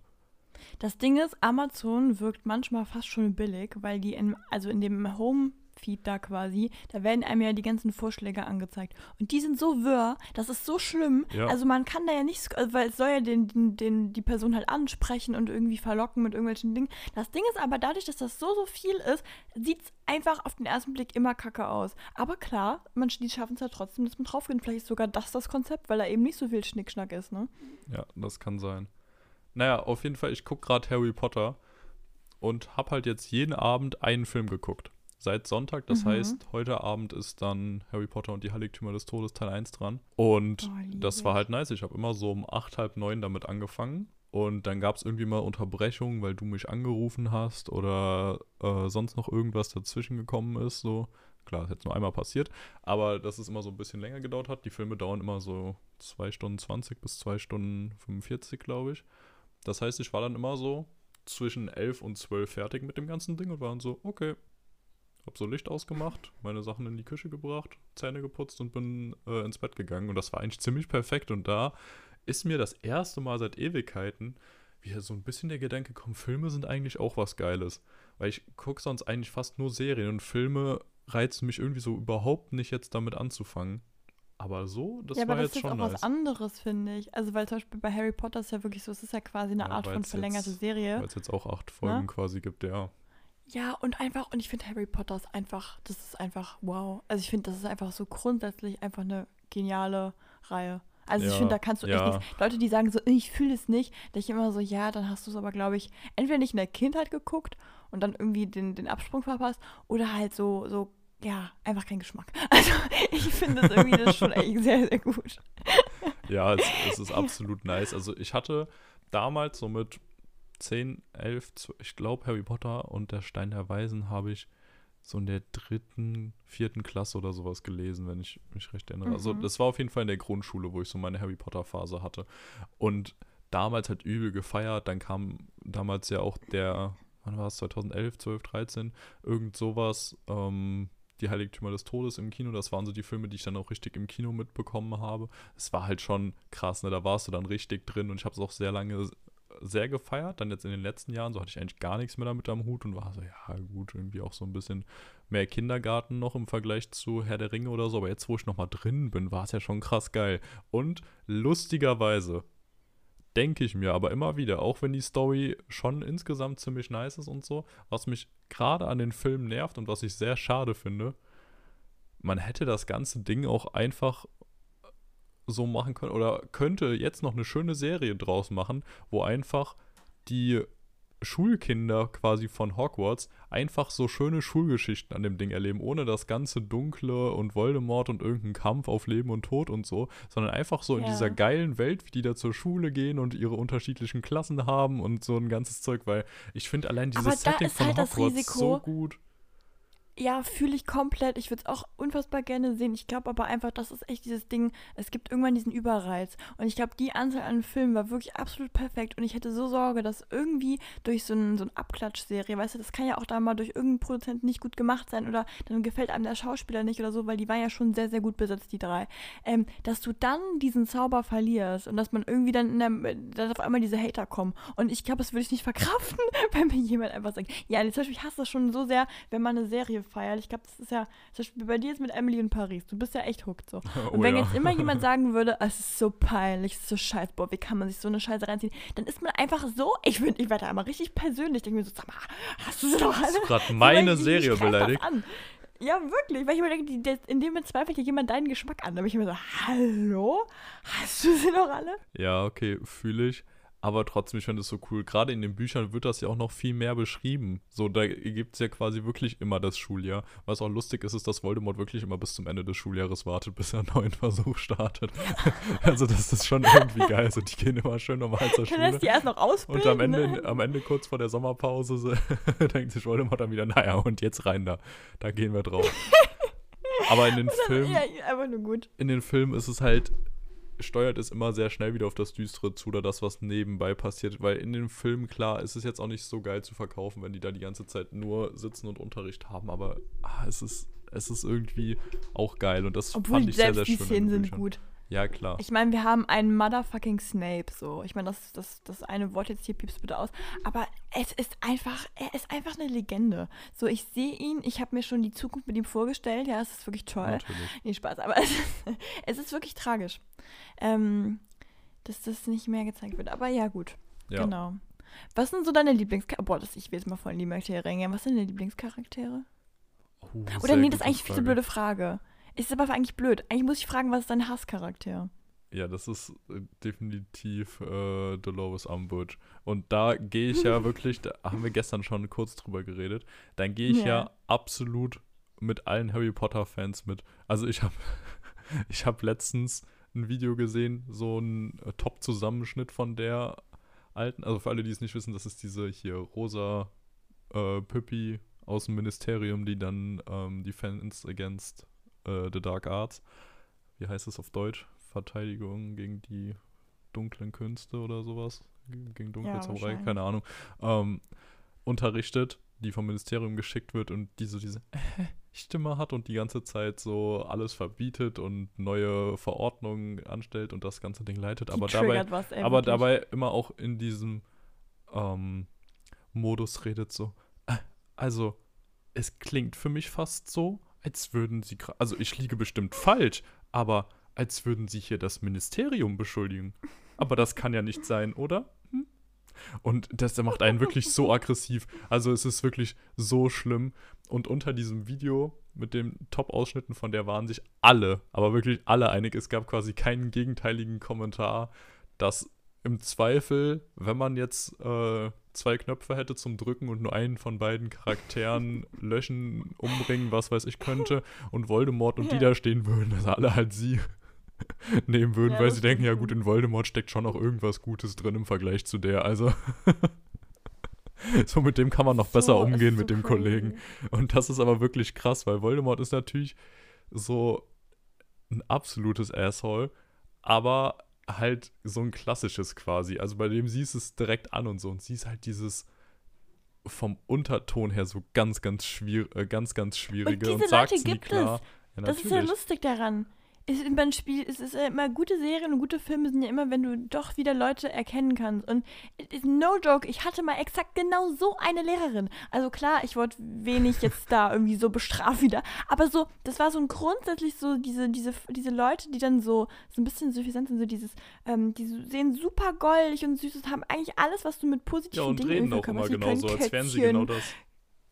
Das Ding ist, Amazon wirkt manchmal fast schon billig, weil die in, also in dem Home-Feed da quasi, da werden einem ja die ganzen Vorschläge angezeigt. Und die sind so wirr, das ist so schlimm. Ja. Also man kann da ja nicht, sk- also weil es soll ja den, den, den, die Person halt ansprechen und irgendwie verlocken mit irgendwelchen Dingen. Das Ding ist aber dadurch, dass das so, so viel ist, sieht es einfach auf den ersten Blick immer kacke aus. Aber klar, man, die schaffen es ja trotzdem, dass man draufgeht. Vielleicht ist sogar das das Konzept, weil da eben nicht so viel Schnickschnack ist, ne? Ja, das kann sein. Naja, auf jeden Fall, ich gucke gerade Harry Potter und habe halt jetzt jeden Abend einen Film geguckt. Seit Sonntag, das Mhm. heißt, heute Abend ist dann Harry Potter und die Heiligtümer des Todes Teil 1 dran. Und Oh, das war halt nice. Ich habe immer so um acht, halb neun damit angefangen. Und dann gab es irgendwie mal Unterbrechungen, weil du mich angerufen hast oder äh, sonst noch irgendwas dazwischen gekommen ist. So. Klar, das ist jetzt nur einmal passiert. Aber dass es immer so ein bisschen länger gedauert hat. Die Filme dauern immer so 2 Stunden 20 bis 2 Stunden 45, glaube ich. Das heißt, ich war dann immer so zwischen 11 und 12 fertig mit dem ganzen Ding und waren so, okay. Hab so Licht ausgemacht, meine Sachen in die Küche gebracht, Zähne geputzt und bin äh, ins Bett gegangen. Und das war eigentlich ziemlich perfekt. Und da ist mir das erste Mal seit Ewigkeiten wieder so ein bisschen der Gedanke gekommen, Filme sind eigentlich auch was Geiles. Weil ich gucke sonst eigentlich fast nur Serien und Filme reizen mich irgendwie so überhaupt nicht jetzt damit anzufangen. Aber so, das ja, war aber das jetzt ist schon auch nice. was anderes, finde ich. Also, weil zum Beispiel bei Harry Potter ist ja wirklich so, es ist ja quasi eine Ja, Art von verlängerte jetzt- Serie. Weil es jetzt auch acht Folgen quasi gibt, ja. Ja, und einfach, und ich finde Harry Potter ist einfach, das ist einfach wow. Also ich finde, das ist einfach so grundsätzlich einfach eine geniale Reihe. Also ich Ja, finde, da kannst du echt ja. nichts. Leute, die sagen so, ich fühle es nicht, da ich immer so, ja, dann hast du es aber, glaube ich, entweder nicht in der Kindheit geguckt und dann irgendwie den, den Absprung verpasst oder halt so, so, ja, einfach kein Geschmack. Also ich finde das irgendwie das schon echt sehr, sehr gut. Ja, es, es ist absolut nice. Also ich hatte damals so mit 10, 11, 12, ich glaube Harry Potter und der Stein der Weisen habe ich so in der dritten, vierten Klasse oder sowas gelesen, wenn ich mich recht erinnere. Also Mhm. das war auf jeden Fall in der Grundschule, wo ich so meine Harry Potter Phase hatte. Und damals halt übel gefeiert. Dann kam damals ja auch der, wann war es, 2011, 12, 13, irgend sowas, ähm, die Heiligtümer des Todes im Kino. Das waren so die Filme, die ich dann auch richtig im Kino mitbekommen habe. Es war halt schon krass, ne? Da warst du dann richtig drin und ich habe es auch sehr lange sehr gefeiert. Dann jetzt in den letzten Jahren, so hatte ich eigentlich gar nichts mehr damit am Hut und war so, ja gut, irgendwie auch so ein bisschen mehr Kindergarten noch im Vergleich zu Herr der Ringe oder so. Aber jetzt, wo ich nochmal drin bin, war es ja schon krass geil. Und lustigerweise denke ich mir aber immer wieder, auch wenn die Story schon insgesamt ziemlich nice ist und so, was mich gerade an den Filmen nervt und was ich sehr schade finde, man hätte das ganze Ding auch einfach so machen können oder könnte jetzt noch eine schöne Serie draus machen, wo einfach die Schulkinder quasi von Hogwarts einfach so schöne Schulgeschichten an dem Ding erleben, ohne das ganze Dunkle und Voldemort und irgendeinen Kampf auf Leben und Tod und so, sondern einfach so in Ja. dieser geilen Welt, wie die da zur Schule gehen und ihre unterschiedlichen Klassen haben und so ein ganzes Zeug, weil ich finde allein dieses Setting von halt das Hogwarts Risiko- so gut. Ja, fühle ich komplett. Ich würde es auch unfassbar gerne sehen. Ich glaube aber einfach, das ist echt dieses Ding. Es gibt irgendwann diesen Überreiz. Und ich glaube, die Anzahl an Filmen war wirklich absolut perfekt. Und ich hätte so Sorge, dass irgendwie durch so, ein, so eine Abklatschserie, weißt du, das kann ja auch da mal durch irgendeinen Produzenten nicht gut gemacht sein oder dann gefällt einem der Schauspieler nicht oder so, weil die waren ja schon sehr, sehr gut besetzt, die drei. Ähm, dass du dann diesen Zauber verlierst und dass man irgendwie dann der, dass auf einmal diese Hater kommen. Und ich glaube, das würde ich nicht verkraften, wenn mir jemand einfach sagt, ja, zum Beispiel, ich hasse das schon so sehr, wenn man eine Serie feiert. Ich glaube, das ist ja, zum Beispiel bei dir ist mit Emily in Paris. Du bist ja echt hooked so. Und Oh wenn ja. jetzt immer jemand sagen würde, "Ah, es ist so peinlich, es ist so scheiße, boah, wie kann man sich so eine Scheiße reinziehen, dann ist man einfach so, ich, bin, ich werde da einmal richtig persönlich, denke mir so, sag mal, hast du sie doch alle? Gerade meine ich- ich Serie das beleidigt? An. Ja, wirklich, weil ich mir denke, in dem bezweifelt ja jemand deinen Geschmack an. Da bin ich mir so, hallo? Hast du sie doch alle? Ja, okay, fühle ich. Aber trotzdem, ich finde es so cool. Gerade in den Büchern wird das ja auch noch viel mehr beschrieben. So, da gibt es ja quasi wirklich immer das Schuljahr. Was auch lustig ist, ist, dass Voldemort wirklich immer bis zum Ende des Schuljahres wartet, bis er einen neuen Versuch startet. also, das ist schon irgendwie geil. So, die gehen immer schön normal zur Schule. das die erst noch ausbilden? Und am Ende, ne? am Ende, kurz vor der Sommerpause, so, denkt sich Voldemort dann wieder, naja, und jetzt rein da. Da gehen wir drauf. Aber in den Filmen in den Filmen ist es halt, steuert es immer sehr schnell wieder auf das Düstere zu oder das, was nebenbei passiert. Weil in den Filmen, klar, ist es jetzt auch nicht so geil zu verkaufen, wenn die da die ganze Zeit nur sitzen und Unterricht haben, aber ah, es ist. Es ist irgendwie auch geil und das Obwohl fand ich sehr, sehr die schön. den Szenen sind gut. Ja, klar. Ich meine, wir haben einen motherfucking Snape, so. Ich meine, das, das, das eine Wort jetzt hier piepst bitte aus. Aber es ist einfach, er ist einfach eine Legende. So, ich sehe ihn, ich habe mir schon die Zukunft mit ihm vorgestellt. Ja, es ist wirklich toll. Natürlich. Nee, Spaß, aber es, es ist wirklich tragisch, ähm, dass das nicht mehr gezeigt wird. Aber ja, gut. Ja. Genau. Was sind so deine Lieblingscharaktere? Boah, das, ich will jetzt mal die Materie reingehen. Was sind deine Lieblingscharaktere? Oh, Oder nee, das ist eigentlich Frage. blöde Frage. Ist aber eigentlich blöd. Eigentlich muss ich fragen, was ist dein Hasscharakter? Ja, das ist äh, definitiv äh, Dolores Umbridge. Und da gehe ich ja wirklich, da haben wir gestern schon kurz drüber geredet, dann gehe ich ja. Ja. absolut mit allen Harry Potter-Fans mit. Also ich habe ich hab letztens ein Video gesehen, so ein äh, Top-Zusammenschnitt von der alten, also für alle, die es nicht wissen, das ist diese hier rosa äh, Püppi aus dem Ministerium, die dann ähm, Defense Against äh, the Dark Arts, wie heißt es auf Deutsch? Verteidigung gegen die dunklen Künste oder sowas. Ge- Gegen dunkle Ja, Zauberei, keine Ahnung. Ähm, unterrichtet, die vom Ministerium geschickt wird und die so diese Stimme hat und die ganze Zeit so alles verbietet und neue Verordnungen anstellt und das ganze Ding leitet. Die Aber dabei, was, ey, aber wirklich. dabei immer auch in diesem ähm, Modus redet so. "Äh, Also, es klingt für mich fast so, als würden sie, also ich liege bestimmt falsch, aber als würden sie hier das Ministerium beschuldigen. Aber das kann ja nicht sein, oder? Hm? Und das macht einen wirklich so aggressiv. Also es ist wirklich so schlimm. Und unter diesem Video mit den Top-Ausschnitten von der waren sich alle, aber wirklich alle einig. Es gab quasi keinen gegenteiligen Kommentar, dass im Zweifel, wenn man jetzt äh, zwei Knöpfe hätte zum Drücken und nur einen von beiden Charakteren löschen, umbringen, was weiß ich könnte, und Voldemort und ja. die da stehen würden, dass alle halt sie nehmen würden, ja, weil sie denken, ja gut, in Voldemort steckt schon noch irgendwas Gutes drin im Vergleich zu der. Also so mit dem kann man noch so, besser umgehen so mit dem crazy. Kollegen. Und das ist aber wirklich krass, weil Voldemort ist natürlich so ein absolutes Asshole, aber halt so ein klassisches quasi. Also bei dem siehst du es direkt an und so und siehst halt dieses vom Unterton her so ganz, ganz schwierig, äh, ganz, ganz schwierige und, diese und Leute gibt es. Ja, das ist ja lustig daran ist immer ein Spiel, es ist immer gute Serien und gute Filme sind ja immer, wenn du doch wieder Leute erkennen kannst. Und no joke, ich hatte mal exakt genau so eine Lehrerin. Also klar, ich wurde wenig jetzt da irgendwie so bestraft wieder. Aber so, das war so ein grundsätzlich so diese, diese, diese Leute, die dann so, so ein bisschen suffisant sind, so dieses, ähm, die sehen super goldig und süß und haben eigentlich alles, was du mit positiven ja, und Dingen reden auch immer genau so, als wären sie genau das.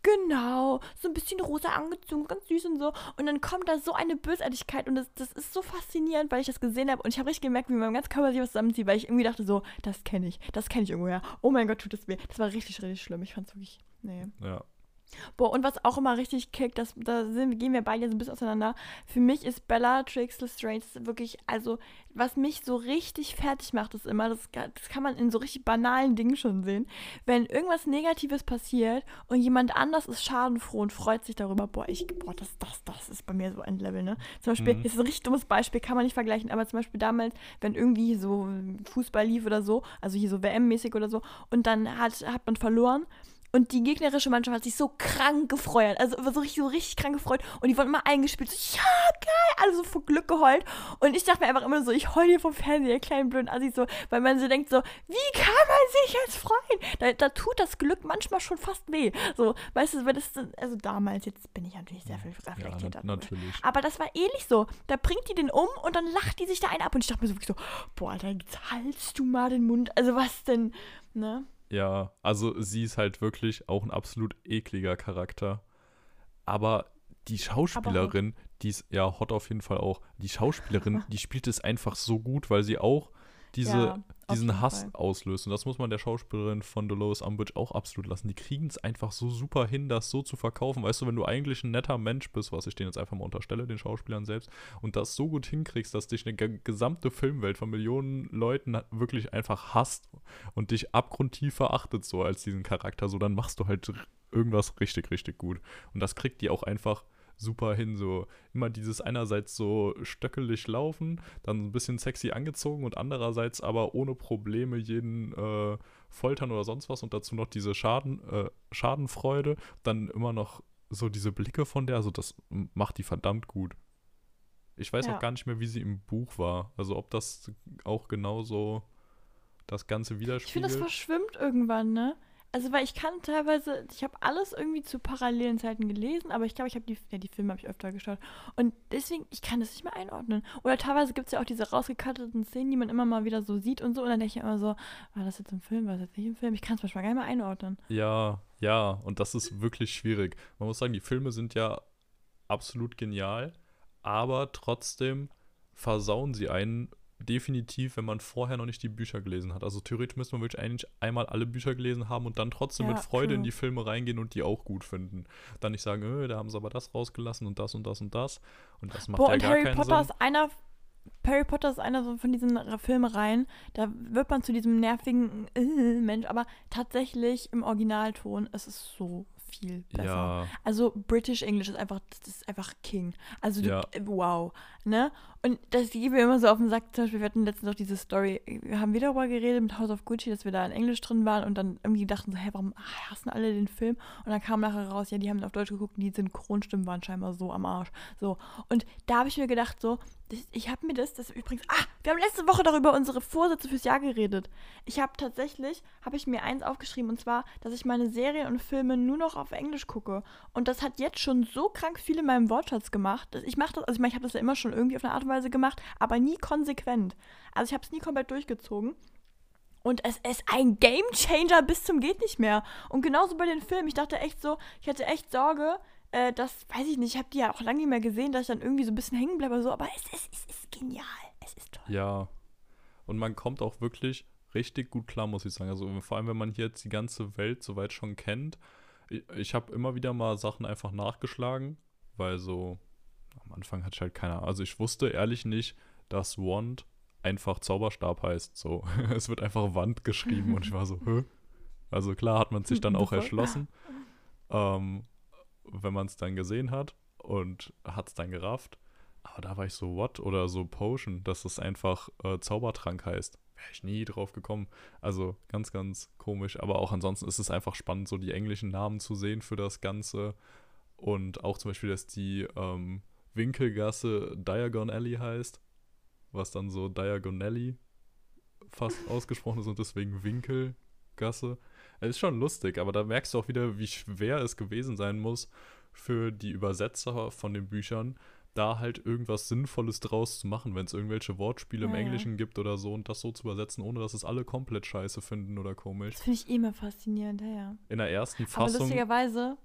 Genau, so ein bisschen rosa angezogen, ganz süß und so. Und dann kommt da so eine Bösartigkeit und das, das ist so faszinierend, weil ich das gesehen habe. Und ich habe richtig gemerkt, wie mein ganzer Körper sich was zusammenzieht, weil ich irgendwie dachte so, das kenne ich, das kenne ich irgendwoher. Oh mein Gott, tut das weh. Das war richtig, richtig schlimm. Ich fand es wirklich, nee. Ja. Boah, und was auch immer richtig kickt, das, da sind, gehen wir beide so ein bisschen auseinander. Für mich ist Bellatrix Lestrange wirklich, also, was mich so richtig fertig macht, ist immer, das, das kann man in so richtig banalen Dingen schon sehen, wenn irgendwas Negatives passiert und jemand anders ist schadenfroh und freut sich darüber, boah, ich, boah, das, das, das ist bei mir so ein Level, ne? Zum Beispiel, mhm. ist ein richtig dummes Beispiel, kann man nicht vergleichen, aber zum Beispiel damals, wenn irgendwie so Fußball lief oder so, also hier so WM-mäßig oder so, und dann hat, hat man verloren und die gegnerische Mannschaft hat sich so krank gefreut. Also so richtig, so richtig krank gefreut. Und die wurden immer eingespielt. So, ja, geil. Alle so vor Glück geheult. Und ich dachte mir einfach immer so, ich heule hier vom Fernseher, kleinen blöden Assi, so, weil man so denkt so, wie kann man sich jetzt freuen? Da, da tut das Glück manchmal schon fast weh. So, weißt du, weil das, also damals, jetzt bin ich natürlich sehr viel reflektiert. Ja, na, natürlich. Aber das war ähnlich so. Da bringt die den um und dann lacht die sich da einen ab. Und ich dachte mir so wirklich so, boah, dann haltst du mal den Mund. Also was denn, ne? Ja, also sie ist halt wirklich auch ein absolut ekliger Charakter. Aber die Schauspielerin, Aber die ist ja hot auf jeden Fall auch. Die Schauspielerin, die spielt es einfach so gut, weil sie auch diese, ja, diesen Hass Fall. auslöst. Und das muss man der Schauspielerin von Dolores Umbridge auch absolut lassen. Die kriegen es einfach so super hin, das so zu verkaufen. Weißt du, wenn du eigentlich ein netter Mensch bist, was ich denen jetzt einfach mal unterstelle, den Schauspielern selbst, und das so gut hinkriegst, dass dich eine gesamte Filmwelt von Millionen Leuten wirklich einfach hasst und dich abgrundtief verachtet, so als diesen Charakter, so dann machst du halt irgendwas richtig, richtig gut. Und das kriegt die auch einfach super hin. So immer dieses einerseits so stöckelig laufen, dann ein bisschen sexy angezogen und andererseits aber ohne Probleme jeden äh, foltern oder sonst was und dazu noch diese Schaden, äh, Schadenfreude, dann immer noch so diese Blicke von der, also das macht die verdammt gut. Ich weiß ja. auch gar nicht mehr, wie sie im Buch war. Also ob das auch genauso das Ganze widerspiegelt. Ich finde, das verschwimmt irgendwann, ne? Also, weil ich kann teilweise, ich habe alles irgendwie zu parallelen Zeiten gelesen, aber ich glaube, ich habe die, ja, die Filme habe ich öfter geschaut. Und deswegen, ich kann das nicht mehr einordnen. Oder teilweise gibt es ja auch diese rausgekatteten Szenen, die man immer mal wieder so sieht und so. Und dann denke ich immer so, war das jetzt im Film, war das jetzt nicht im Film? Ich kann es manchmal gar nicht mehr einordnen. Ja, ja, und das ist wirklich schwierig. Man muss sagen, die Filme sind ja absolut genial, aber trotzdem versauen sie einen definitiv, wenn man vorher noch nicht die Bücher gelesen hat. Also theoretisch müsste man wirklich eigentlich einmal alle Bücher gelesen haben und dann trotzdem ja, mit Freude true. in die Filme reingehen und die auch gut finden. Dann nicht sagen, öh, da haben sie aber das rausgelassen und das und das und das. Und das macht Boah, ja gar Harry keinen Potter Sinn. ist einer Harry Potter ist einer von diesen Filmereien, da wird man zu diesem nervigen äh, Mensch, aber tatsächlich im Originalton ist es so viel besser. Ja. Also British English ist einfach, das ist einfach King. Also du, ja. wow, ne? Und das geht mir immer so auf den Sack. Zum Beispiel, wir hatten letztens noch diese Story, wir haben wieder darüber geredet mit House of Gucci, dass wir da in Englisch drin waren und dann irgendwie dachten so, hä, warum hassen alle den Film? Und dann kam nachher raus, ja, die haben auf Deutsch geguckt die Synchronstimmen waren scheinbar so am Arsch. So. Und da habe ich mir gedacht, so, ich habe mir das, das übrigens, ah, wir haben letzte Woche darüber unsere Vorsätze fürs Jahr geredet. Ich habe tatsächlich, habe ich mir eins aufgeschrieben und zwar, dass ich meine Serien und Filme nur noch auf Englisch gucke. Und das hat jetzt schon so krank viel in meinem Wortschatz gemacht. Ich mache das, also ich meine, ich habe das ja immer schon irgendwie auf eine Art und Weise gemacht, aber nie konsequent. Also ich habe es nie komplett durchgezogen. Und es ist ein Gamechanger bis zum geht nicht mehr. Und genauso bei den Filmen. Ich dachte echt so, ich hatte echt Sorge, äh, dass, weiß ich nicht, ich habe die ja auch lange nicht mehr gesehen, dass ich dann irgendwie so ein bisschen hängen bleibe. So, aber es ist, es ist genial. Es ist toll. Ja. Und man kommt auch wirklich richtig gut klar, muss ich sagen. Also vor allem, wenn man hier jetzt die ganze Welt soweit schon kennt. Ich, ich habe immer wieder mal Sachen einfach nachgeschlagen, weil so am Anfang hatte ich halt keine Ahnung. Also ich wusste ehrlich nicht, dass Wand einfach Zauberstab heißt. So, es wird einfach Wand geschrieben und ich war so, hä? Also klar hat man sich dann auch erschlossen, ähm, wenn man es dann gesehen hat und hat es dann gerafft. Aber da war ich so, what? Oder so Potion, dass es einfach äh, Zaubertrank heißt. Wäre ich nie drauf gekommen. Also ganz, ganz komisch. Aber auch ansonsten ist es einfach spannend, so die englischen Namen zu sehen für das Ganze. Und auch zum Beispiel, dass die ähm, Winkelgasse Diagon Alley heißt. Was dann so Diagonelli fast ausgesprochen ist und deswegen Winkelgasse. Es ist schon lustig, aber da merkst du auch wieder, wie schwer es gewesen sein muss für die Übersetzer von den Büchern, da halt irgendwas Sinnvolles draus zu machen, wenn es irgendwelche Wortspiele Ja, im ja. Englischen gibt oder so und das so zu übersetzen, ohne dass es alle komplett scheiße finden oder komisch. Das finde ich immer faszinierend, ja, ja. In der ersten Aber Fassung, lustigerweise,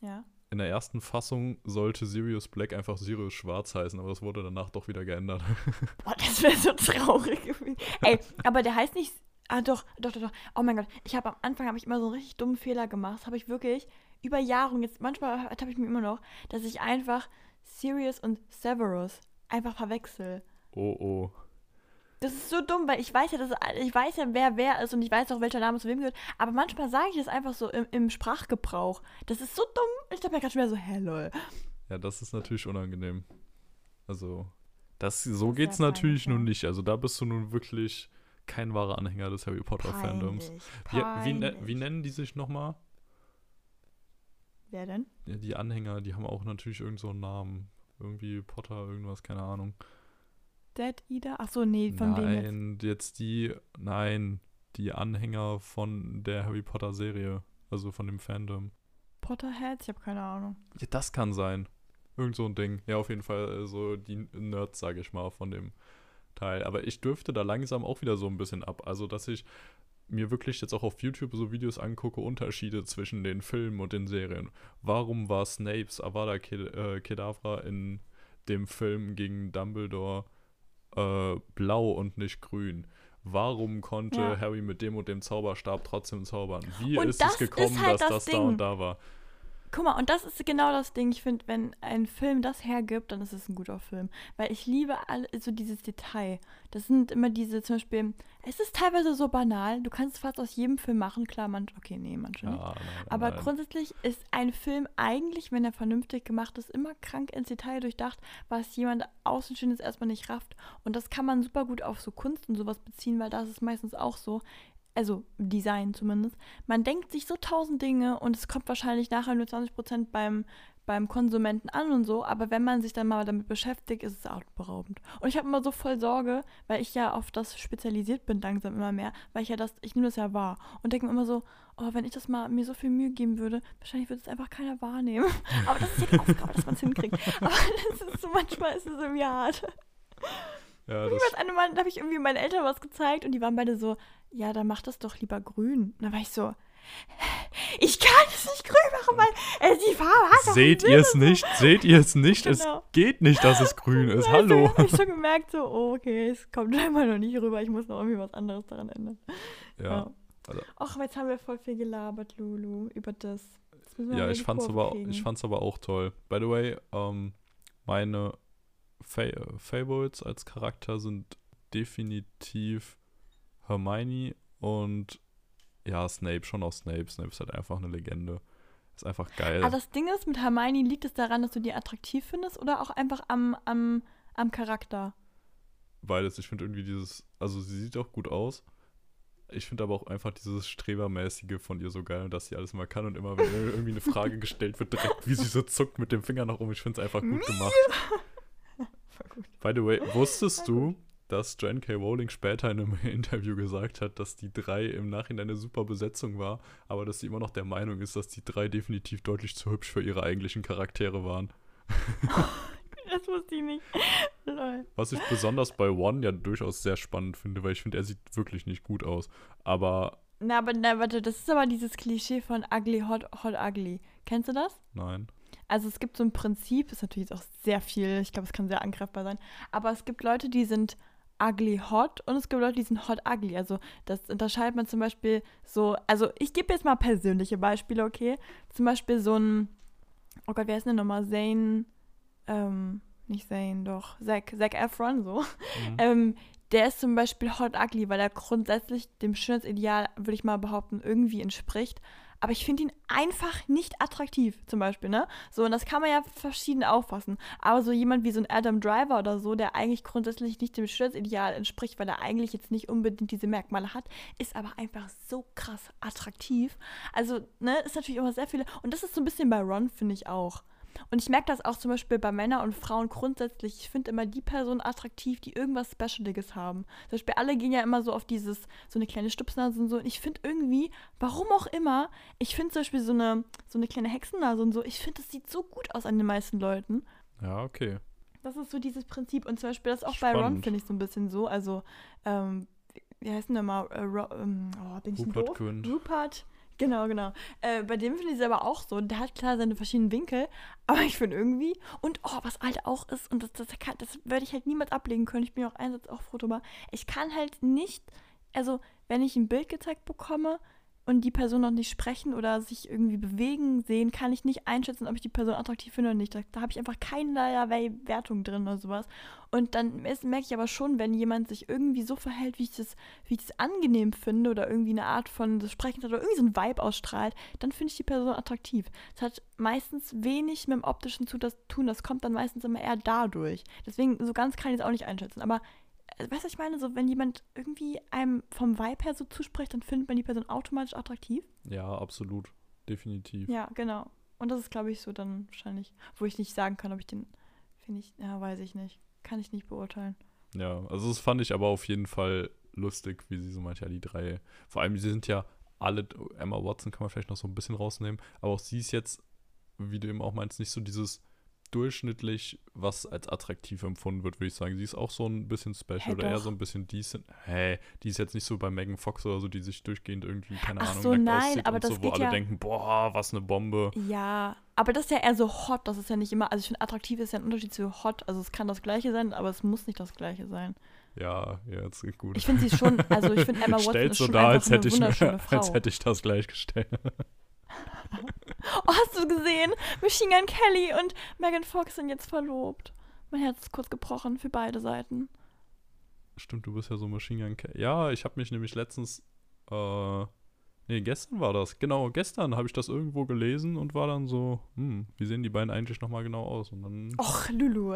ja. in der ersten Fassung sollte Sirius Black einfach Sirius Schwarz heißen, aber das wurde danach doch wieder geändert. Boah, das wäre so traurig gewesen. Ey, aber der heißt nicht. Ah, doch, doch, doch, doch. Oh mein Gott. Ich habe am Anfang habe ich immer so einen richtig dummen Fehler gemacht. Habe ich wirklich über Jahre und jetzt manchmal habe ich mir immer noch, dass ich einfach Sirius und Severus einfach verwechsel. oh oh. Das ist so dumm, weil ich weiß ja, dass ich weiß ja, wer wer ist und ich weiß auch, welcher Name zu wem gehört. Aber manchmal sage ich das einfach so im, im Sprachgebrauch. Das ist so dumm. Ich glaube ja gerade schon wieder so, hä, lol. Ja, das ist natürlich unangenehm. Also, das, so Das geht's natürlich ja. nun nicht. Also, da bist du nun wirklich kein wahrer Anhänger des Harry Potter-Fandoms. Wie, wie, ne- wie nennen die sich nochmal? Wer denn? Ja, die Anhänger, die haben auch natürlich irgend so einen Namen. Irgendwie Potter, irgendwas, keine Ahnung. Dead Eater? Ach so, nee, von wem jetzt? nein, jetzt die, nein, die Anhänger von der Harry Potter-Serie. Also von dem Fandom. Potterheads? Ich habe keine Ahnung. Ja, das kann sein. Irgend so ein Ding. Ja, auf jeden Fall äh, so die Nerds, sage ich mal, von dem Teil. Aber ich dürfte da langsam auch wieder so ein bisschen ab. Also, dass ich mir wirklich jetzt auch auf YouTube so Videos angucke, Unterschiede zwischen den Filmen und den Serien. Warum war Snapes Avada äh, Kedavra in dem Film gegen Dumbledore äh, blau und nicht grün? Warum konnte Ja. Harry mit dem und dem Zauberstab trotzdem zaubern? Wie Und ist es ist gekommen, halt dass das das da und da war? Guck mal, und das ist genau das Ding. Ich finde, wenn ein Film das hergibt, dann ist es ein guter Film. Weil ich liebe alle, so dieses Detail. Das sind immer diese, zum Beispiel, es ist teilweise so banal. Du kannst es fast aus jedem Film machen. Klar, man, okay, nee, manche nicht. Ja, nein, Aber nein. grundsätzlich ist ein Film eigentlich, wenn er vernünftig gemacht ist, immer krank ins Detail durchdacht, was jemand Außenstehendes erstmal nicht rafft. Und das kann man super gut auf so Kunst und sowas beziehen, weil da ist meistens auch so. Also Design zumindest. Man denkt sich so tausend Dinge und es kommt wahrscheinlich nachher nur 20% beim, beim Konsumenten an und so, aber wenn man sich dann mal damit beschäftigt, ist es atemberaubend. Und ich habe immer so voll Sorge, weil ich ja auf das spezialisiert bin, langsam immer mehr, weil ich ja das, ich nehme das ja wahr und denke mir immer so, oh, wenn ich das mal mir so viel Mühe geben würde, wahrscheinlich würde es einfach keiner wahrnehmen. Aber das ist ja die Aufgabe, dass man es hinkriegt. Aber das ist so, manchmal ist es irgendwie hart. Ja, Ich das, eine Mal, da habe ich irgendwie meinen Eltern was gezeigt und die waren beide so, ja, dann mach das doch lieber grün. Und dann war ich so, ich kann es nicht grün machen, weil äh, die Farbe hat Seht ihr es nicht? Seht ihr es nicht? Genau. Es geht nicht, dass es grün ist. Hallo. hab ich schon gemerkt, so, oh, okay, es kommt scheinbar noch nicht rüber, ich muss noch irgendwie was anderes daran ändern. Ja, also- Ach, aber jetzt haben wir voll viel gelabert, Lulu, über das. Wir ja ich, fand's aber, kriegen. ich fand's aber auch toll. By the way, ähm, meine Fa Favorites als Charakter sind definitiv Hermione und ja, Snape, schon auch Snape. Snape ist halt einfach eine Legende. Ist einfach geil. Aber das Ding ist, mit Hermione liegt es daran, dass du die attraktiv findest oder auch einfach am, am, am Charakter? Beides. Ich finde irgendwie dieses, also sie sieht auch gut aus. Ich finde aber auch einfach dieses Strebermäßige von ihr so geil, dass sie alles mal kann und immer, wenn irgendwie eine Frage gestellt wird, direkt wie sie so zuckt mit dem Finger nach oben. Ich finde es einfach gut gemacht. By the way, wusstest du, dass Jan K. Rowling später in einem Interview gesagt hat, dass die drei im Nachhinein eine super Besetzung war, aber dass sie immer noch der Meinung ist, dass die drei definitiv deutlich zu hübsch für ihre eigentlichen Charaktere waren? das wusste ich nicht. Lol. Was ich besonders bei One ja durchaus sehr spannend finde, weil ich finde, er sieht wirklich nicht gut aus. Aber Na, aber na, warte, das ist aber dieses Klischee von ugly, hot, hot, ugly. Kennst du das? nein. Also es gibt so ein Prinzip, ist natürlich auch sehr viel, ich glaube, es kann sehr angreifbar sein, aber es gibt Leute, die sind ugly hot und es gibt Leute, die sind hot ugly. Also das unterscheidet man zum Beispiel so, also ich gebe jetzt mal persönliche Beispiele, okay? Zum Beispiel so ein, oh Gott, wer ist denn nochmal? Zane, ähm, nicht Zane, doch, Zac, Zac Efron, so. Mhm. Ähm, der ist zum Beispiel hot ugly, weil er grundsätzlich dem Schönheitsideal, würde ich mal behaupten, irgendwie entspricht. Aber ich finde ihn einfach nicht attraktiv, zum Beispiel, ne? So, und das kann man ja verschieden auffassen. Aber so jemand wie so ein Adam Driver oder so, der eigentlich grundsätzlich nicht dem Schönheitsideal entspricht, weil er eigentlich jetzt nicht unbedingt diese Merkmale hat, ist aber einfach so krass attraktiv. Also, ne, ist natürlich immer sehr viele. Und das ist so ein bisschen bei Ron, finde ich auch. Und ich merke das auch zum Beispiel bei Männern und Frauen grundsätzlich. Ich finde immer die Personen attraktiv, die irgendwas Specialiges haben. Zum Beispiel alle gehen ja immer so auf dieses, so eine kleine Stupsnase und so. Und ich finde irgendwie, warum auch immer, ich finde zum Beispiel so eine, so eine kleine Hexennase und so, ich finde, das sieht so gut aus an den meisten Leuten. Ja, okay. Das ist so dieses Prinzip. Und zum Beispiel das auch bei Ron Spannend. finde ich so ein bisschen so. Also, ähm, wie heißt denn der mal? Äh, Ro ähm, oh, bin ich Rupert doof? Rupert. Genau, genau. Äh, bei dem finde ich es aber auch so. Der hat klar seine verschiedenen Winkel, aber ich finde irgendwie, und oh, was halt auch ist, und das, das, kann, das würde ich halt niemals ablegen können, ich bin ja auch einsatz auch froh drüber, ich kann halt nicht, also wenn ich ein Bild gezeigt bekomme und die Person noch nicht sprechen oder sich irgendwie bewegen sehen, kann ich nicht einschätzen, ob ich die Person attraktiv finde oder nicht. Da, da habe ich einfach keinerlei Wertung drin oder sowas. Und dann ist- merke ich aber schon, wenn jemand sich irgendwie so verhält, wie ich das, wie ich das angenehm finde oder irgendwie eine Art von des Sprechens oder irgendwie so ein Vibe ausstrahlt, dann finde ich die Person attraktiv. Das hat meistens wenig mit dem Optischen zu tun. Das kommt dann meistens immer eher dadurch. Deswegen, so ganz kann ich es auch nicht einschätzen. Aber weißt du, was ich meine? So, wenn jemand irgendwie einem vom Vibe her so zuspricht, dann findet man die Person automatisch attraktiv. Ja, absolut. Definitiv. Ja, genau. Und das ist, glaube ich, so dann wahrscheinlich, wo ich nicht sagen kann, ob ich den, finde ich, ja, weiß ich nicht. Kann ich nicht beurteilen. Ja, also das fand ich aber auf jeden Fall lustig, wie sie so meint, ja, die drei. Vor allem, sie sind ja alle, Emma Watson kann man vielleicht noch so ein bisschen rausnehmen, aber auch sie ist jetzt, wie du eben auch meinst, nicht so dieses durchschnittlich, was als attraktiv empfunden wird, würde ich sagen. Sie ist auch so ein bisschen special Hä, oder eher doch. so ein bisschen decent. Hä, die ist jetzt nicht so bei Megan Fox oder so, die sich durchgehend irgendwie, keine Ach Ahnung, so, nein, aber und das so, wo alle ja- denken, boah, was eine Bombe. Ja, aber das ist ja eher so hot. Das ist ja nicht immer, also ich finde, attraktiv ist ja ein Unterschied zu hot. Also es kann das Gleiche sein, aber es muss nicht das Gleiche sein. Ja, ja, jetzt gut. Ich finde sie schon, also ich finde Emma Watson Stellt ist so einfach als hätte, eine ich, wunderschöne mir- Frau. als hätte ich das gleichgestellt. Oh, hast du gesehen? Machine Gun Kelly und Megan Fox sind jetzt verlobt. Mein Herz ist kurz gebrochen für beide Seiten. Stimmt, du bist ja so Machine Gun Kelly. Ja, ich habe mich nämlich letztens, äh, nee, gestern war das. Genau, gestern habe ich das irgendwo gelesen und war dann so, hm, wie sehen die beiden eigentlich nochmal genau aus? Und dann Och, Lulu.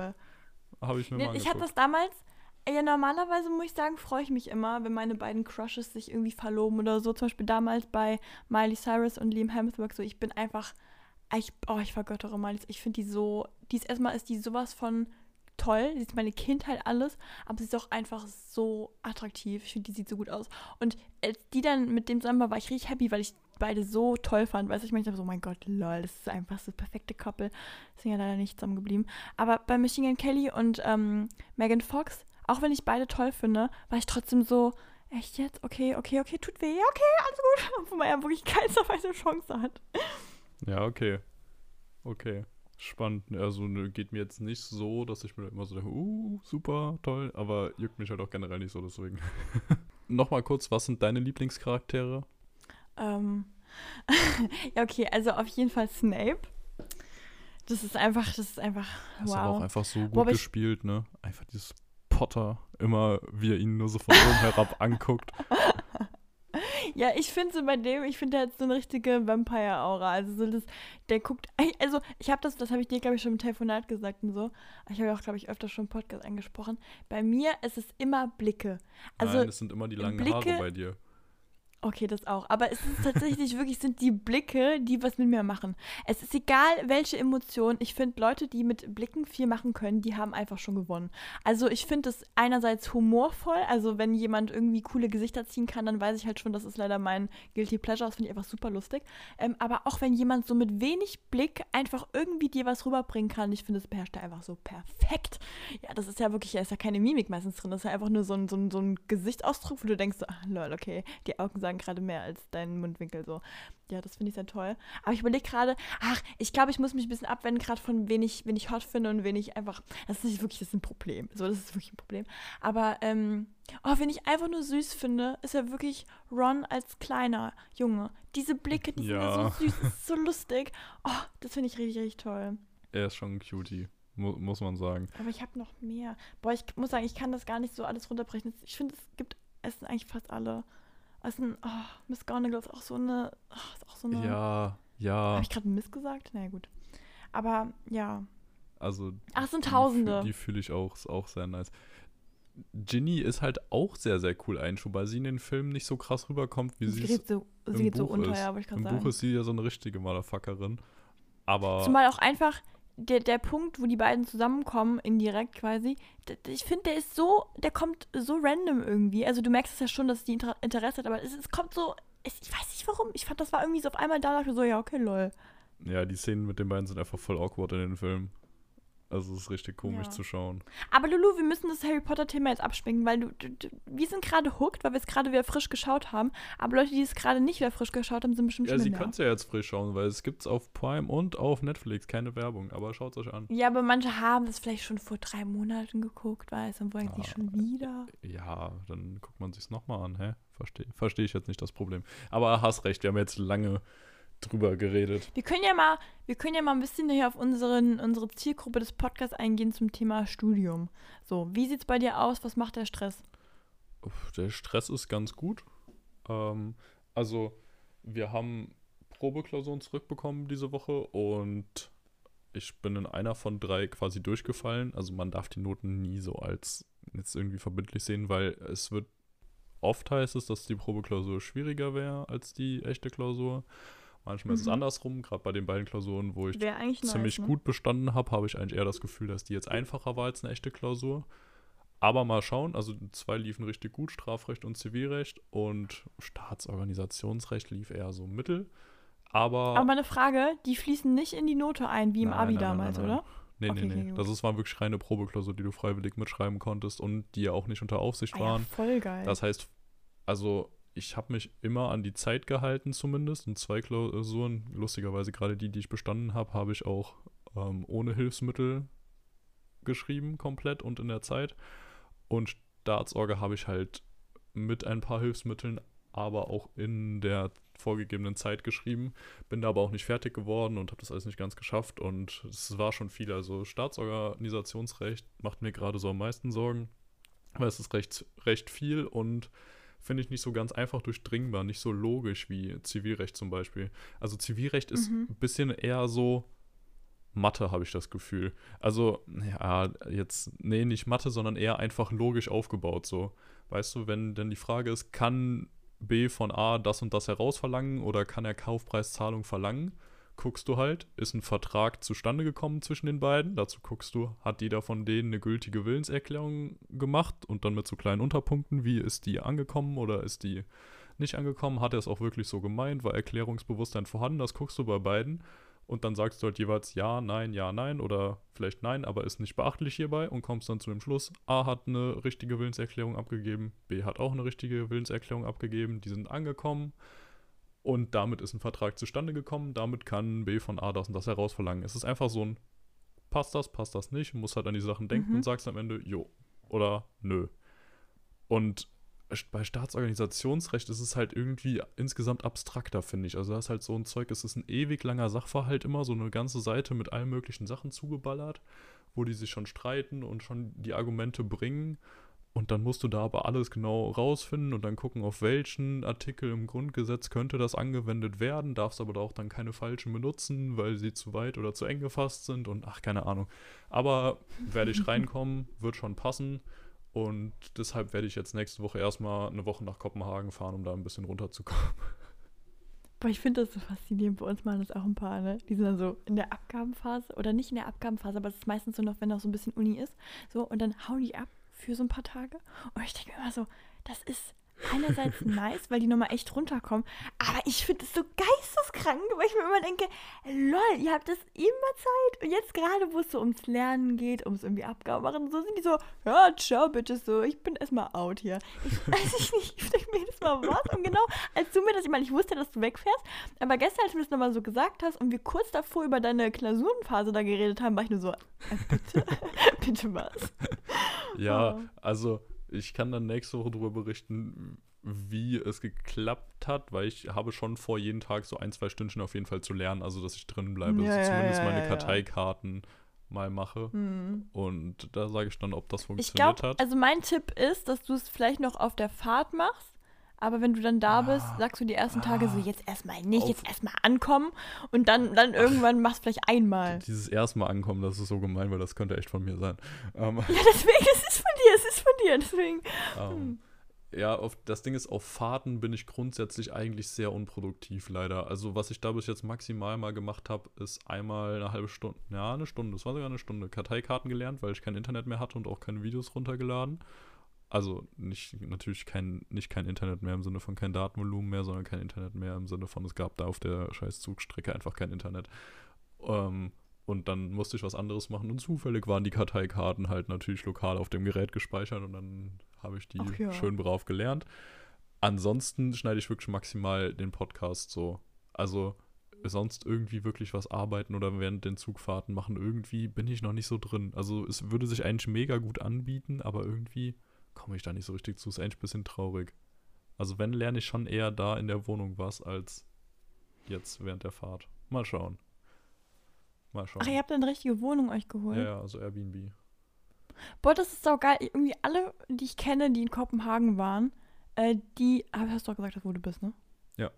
habe ich mir Nee, mal ich habe angeguckt. das damals, ja, normalerweise muss ich sagen, freue ich mich immer, wenn meine beiden Crushes sich irgendwie verloben oder so. Zum Beispiel damals bei Miley Cyrus und Liam Hemsworth. So, ich bin einfach, ich, oh, ich vergöttere Miley. Ich finde die so, die ist erstmal ist die sowas von toll. Sie ist meine Kindheit alles, aber sie ist auch einfach so attraktiv. Ich finde, die sieht so gut aus. Und als die dann mit dem zusammen war, war ich richtig happy, weil ich beide so toll fand. Weißt du, ich meine, ich dachte so, mein Gott, lol, das ist einfach so das perfekte Couple. Sind ja leider nicht zusammengeblieben. Aber bei Machine Gun Kelly und ähm, Megan Fox, auch wenn ich beide toll finde, war ich trotzdem so, echt jetzt? Okay, okay, okay, tut weh, okay, alles gut. Obwohl man ja wirklich keinsterweise eine Chance hat. Ja, okay. Okay. Spannend. Also ne, geht mir jetzt nicht so, dass ich mir immer so denke, uh, super, toll, aber juckt mich halt auch generell nicht so, deswegen. Nochmal kurz, was sind deine Lieblingscharaktere? Ähm, ja, okay, also auf jeden Fall Snape. Das ist einfach, das ist einfach, Das ist aber auch wow. einfach so gut ich- gespielt, ne? Einfach dieses Potter, immer wie er ihn nur so von oben herab anguckt. Ja, ich finde so bei dem, ich finde, der hat so eine richtige Vampire-Aura. Also so das, der guckt, also ich habe das, das habe ich dir, glaube ich, schon im Telefonat gesagt und so. Ich habe ja auch, glaube ich, öfter schon im Podcast angesprochen. Bei mir ist es immer Blicke. Also, Nein, es sind immer die langen Haare Blicke- bei dir. Okay, das auch. Aber es ist tatsächlich wirklich, sind die Blicke, die was mit mir machen. Es ist egal, welche Emotion. Ich finde, Leute, die mit Blicken viel machen können, die haben einfach schon gewonnen. Also ich finde es einerseits humorvoll. Also wenn jemand irgendwie coole Gesichter ziehen kann, dann weiß ich halt schon, das ist leider mein Guilty Pleasure. Das finde ich einfach super lustig. Ähm, aber auch wenn jemand so mit wenig Blick einfach irgendwie dir was rüberbringen kann, ich finde, das beherrscht er einfach so perfekt. Ja, das ist ja wirklich, da ist ja keine Mimik meistens drin. Das ist ja einfach nur so ein, so ein, so ein Gesichtsausdruck, wo du denkst, so, ah, lol, okay, die Augen sagen gerade mehr als dein Mundwinkel so. Ja, das finde ich sehr toll. Aber ich überlege gerade, ach, ich glaube, ich muss mich ein bisschen abwenden, gerade von wen ich, wen ich hot finde und wen ich einfach. Das ist nicht wirklich, das ist ein Problem. So, das ist wirklich ein Problem. Aber, ähm, oh, wen ich einfach nur süß finde, ist ja wirklich Ron als kleiner Junge. Diese Blicke, die ja. sind ja so süß, so lustig. Oh, das finde ich richtig, richtig toll. Er ist schon ein Cutie. muss man sagen. Aber ich habe noch mehr. Boah, ich muss sagen, ich kann das gar nicht so alles runterbrechen. Ich finde, es gibt, es sind eigentlich fast alle ein, oh, Miss Gornigal ist auch so eine, oh, ist auch so eine. Ja, ja. Habe ich gerade Miss gesagt? Na naja, gut. Aber ja. Also. Ach, es sind Tausende. Die, die fühle ich auch, ist auch sehr nice. Ginny ist halt auch sehr, sehr cool einschub, weil sie in den Filmen nicht so krass rüberkommt, wie sie, sie es so, sie geht Buch so unter, ist. ja, ich Im sagen. Buch ist sie ja so eine richtige Motherfuckerin. Aber. Zumal auch einfach, der, der Punkt, wo die beiden zusammenkommen, indirekt quasi, ich finde, der ist so, der kommt so random irgendwie. Also du merkst es ja schon, dass die Interesse hat, aber es, es kommt so, es, ich weiß nicht warum. Ich fand, das war irgendwie so auf einmal da, dachte so, ja, okay, lol. Ja, die Szenen mit den beiden sind einfach voll awkward in den Filmen. Also es ist richtig komisch ja. zu schauen. Aber Lulu, wir müssen das Harry Potter-Thema jetzt abschminken, weil du, du, wir sind gerade hooked, weil wir es gerade wieder frisch geschaut haben. Aber Leute, die es gerade nicht wieder frisch geschaut haben, sind bestimmt schon Ja, sie können es ja jetzt frisch schauen, weil es gibt es auf Prime und auf Netflix. Keine Werbung, aber schaut es euch an. Ja, aber manche haben es vielleicht schon vor drei Monaten geguckt, weißt du, und wollen ah, sich schon wieder. Ja, dann guckt man sich nochmal an, hä? Verstehe versteh ich jetzt nicht das Problem. Aber hast recht, wir haben jetzt lange drüber geredet. Wir können ja mal, wir können ja mal ein bisschen hier auf unseren, unsere Zielgruppe des Podcasts eingehen zum Thema Studium. So, wie sieht es bei dir aus? Was macht der Stress? Der Stress ist ganz gut. Ähm, also, wir haben Probeklausuren zurückbekommen diese Woche und ich bin in einer von drei quasi durchgefallen. Also man darf die Noten nie so als jetzt irgendwie verbindlich sehen, weil es wird oft heißt es, dass die Probeklausur schwieriger wäre als die echte Klausur. Manchmal mhm. ist es mhm. andersrum, gerade bei den beiden Klausuren, wo ich ziemlich nice, ne? gut bestanden habe, habe ich eigentlich eher das Gefühl, dass die jetzt einfacher war als eine echte Klausur. Aber mal schauen, also zwei liefen richtig gut, Strafrecht und Zivilrecht und Staatsorganisationsrecht lief eher so mittel. Aber, aber eine Frage, die fließen nicht in die Note ein, wie im nein, Abi nein, damals, nein, oder? Nee, okay, nee, nee. Okay, das ist, war wirklich reine Probeklausur, die du freiwillig mitschreiben konntest und die ja auch nicht unter Aufsicht ah, waren. Ja, voll geil. Das heißt, also ich habe mich immer an die Zeit gehalten zumindest. Und zwei Klausuren, lustigerweise gerade die, die ich bestanden habe, habe ich auch ähm, ohne Hilfsmittel geschrieben, komplett und in der Zeit. Und Staatsorge habe ich halt mit ein paar Hilfsmitteln, aber auch in der vorgegebenen Zeit geschrieben. Bin da aber auch nicht fertig geworden und habe das alles nicht ganz geschafft. Und es war schon viel. Also Staatsorganisationsrecht macht mir gerade so am meisten Sorgen, weil es ist recht, recht viel und finde ich nicht so ganz einfach durchdringbar, nicht so logisch wie Zivilrecht zum Beispiel. Also Zivilrecht ist mhm. ein bisschen eher so Mathe, habe ich das Gefühl. Also, ja, jetzt, nee, nicht Mathe, sondern eher einfach logisch aufgebaut so. Weißt du, wenn denn die Frage ist, kann B von A das und das herausverlangen oder kann er Kaufpreiszahlung verlangen? Guckst du halt, ist ein Vertrag zustande gekommen zwischen den beiden. Dazu guckst du, hat jeder von denen eine gültige Willenserklärung gemacht und dann mit so kleinen Unterpunkten, wie ist die angekommen oder ist die nicht angekommen, hat er es auch wirklich so gemeint, war Erklärungsbewusstsein vorhanden, das guckst du bei beiden und dann sagst du halt jeweils ja, nein, ja, nein oder vielleicht nein, aber ist nicht beachtlich hierbei und kommst dann zu dem Schluss, A hat eine richtige Willenserklärung abgegeben, B hat auch eine richtige Willenserklärung abgegeben, die sind angekommen und damit ist ein Vertrag zustande gekommen. Damit kann B von A das und das herausverlangen. Es ist einfach so ein, passt das, passt das nicht. Du musst halt an die Sachen denken mhm. und sagst am Ende, jo oder nö. Und bei Staatsorganisationsrecht ist es halt irgendwie insgesamt abstrakter, finde ich. Also das ist halt so ein Zeug, es ist ein ewig langer Sachverhalt immer, so eine ganze Seite mit allen möglichen Sachen zugeballert, wo die sich schon streiten und schon die Argumente bringen. Und dann musst du da aber alles genau rausfinden und dann gucken, auf welchen Artikel im Grundgesetz könnte das angewendet werden, darfst aber auch dann keine falschen benutzen, weil sie zu weit oder zu eng gefasst sind und ach, keine Ahnung. Aber werde ich reinkommen, wird schon passen. Und deshalb werde ich jetzt nächste Woche erstmal eine Woche nach Kopenhagen fahren, um da ein bisschen runterzukommen. Boah, ich finde das so faszinierend. Bei uns machen das auch ein paar, ne? Die sind dann so in der Abgabenphase oder nicht in der Abgabenphase, aber es ist meistens so noch, wenn noch so ein bisschen Uni ist. So, und dann hauen die ab für so ein paar Tage. Und ich denke mir immer so, das ist einerseits nice, weil die nochmal echt runterkommen, aber ich finde es so geisteskrank, weil ich mir immer denke, lol, ihr habt das immer Zeit und jetzt gerade, wo es so ums Lernen geht, ums irgendwie Abgaben machen, so sind die so, ja, ciao bitte so, ich bin erstmal out hier. Ich weiß ich nicht, ich denke mir jedes Mal was und genau, als du mir das, ich meine, ich wusste, dass du wegfährst, aber gestern, als du mir das nochmal so gesagt hast und wir kurz davor über deine Klausurenphase da geredet haben, war ich nur so, äh, bitte, bitte was? Ja, Oh. also ich kann dann nächste Woche darüber berichten, wie es geklappt hat, weil ich habe schon vor, jeden Tag so ein, zwei Stündchen auf jeden Fall zu lernen, also dass ich drin bleibe, Ja, also zumindest ja, meine ja, ja. Karteikarten mal mache. Hm. Und da sage ich dann, ob das Ich funktioniert glaube, hat. also mein Tipp ist, dass du es vielleicht noch auf der Fahrt machst. Aber wenn du dann da bist, Ah. sagst du die ersten Tage so, jetzt erstmal nicht, jetzt erstmal ankommen und dann, dann irgendwann machst du vielleicht einmal. Dieses erstmal ankommen, das ist so gemein, weil das könnte echt von mir sein. Ähm, Ja, deswegen, es ist von dir, es ist von dir, deswegen. Ähm, ja, auf, das Ding ist, auf Fahrten bin ich grundsätzlich eigentlich sehr unproduktiv, leider. Also, was ich da bis jetzt maximal mal gemacht habe, ist einmal eine halbe Stunde, ja, eine Stunde, es war sogar eine Stunde, Karteikarten gelernt, weil ich kein Internet mehr hatte und auch keine Videos runtergeladen. Also nicht, natürlich kein, nicht kein Internet mehr im Sinne von kein Datenvolumen mehr, sondern kein Internet mehr im Sinne von, es gab da auf der scheiß Zugstrecke einfach kein Internet. Ähm, und dann musste ich was anderes machen und zufällig waren die Karteikarten halt natürlich lokal auf dem Gerät gespeichert und dann habe ich die Ach ja. schön brav gelernt. Ansonsten schneide ich wirklich maximal den Podcast so. Also sonst irgendwie wirklich was arbeiten oder während den Zugfahrten machen, irgendwie bin ich noch nicht so drin. Also es würde sich eigentlich mega gut anbieten, aber irgendwie komme ich da nicht so richtig zu. Ist eigentlich ein bisschen traurig. Also wenn, lerne ich schon eher da in der Wohnung was, als jetzt während der Fahrt. Mal schauen. Mal schauen. Ach, ihr habt eine richtige Wohnung euch geholt. ja, ja, also Airbnb. Boah, das ist so geil. Irgendwie alle, die ich kenne, die in Kopenhagen waren, äh, die, aber hast du doch gesagt, dass wo du bist, ne? Ja.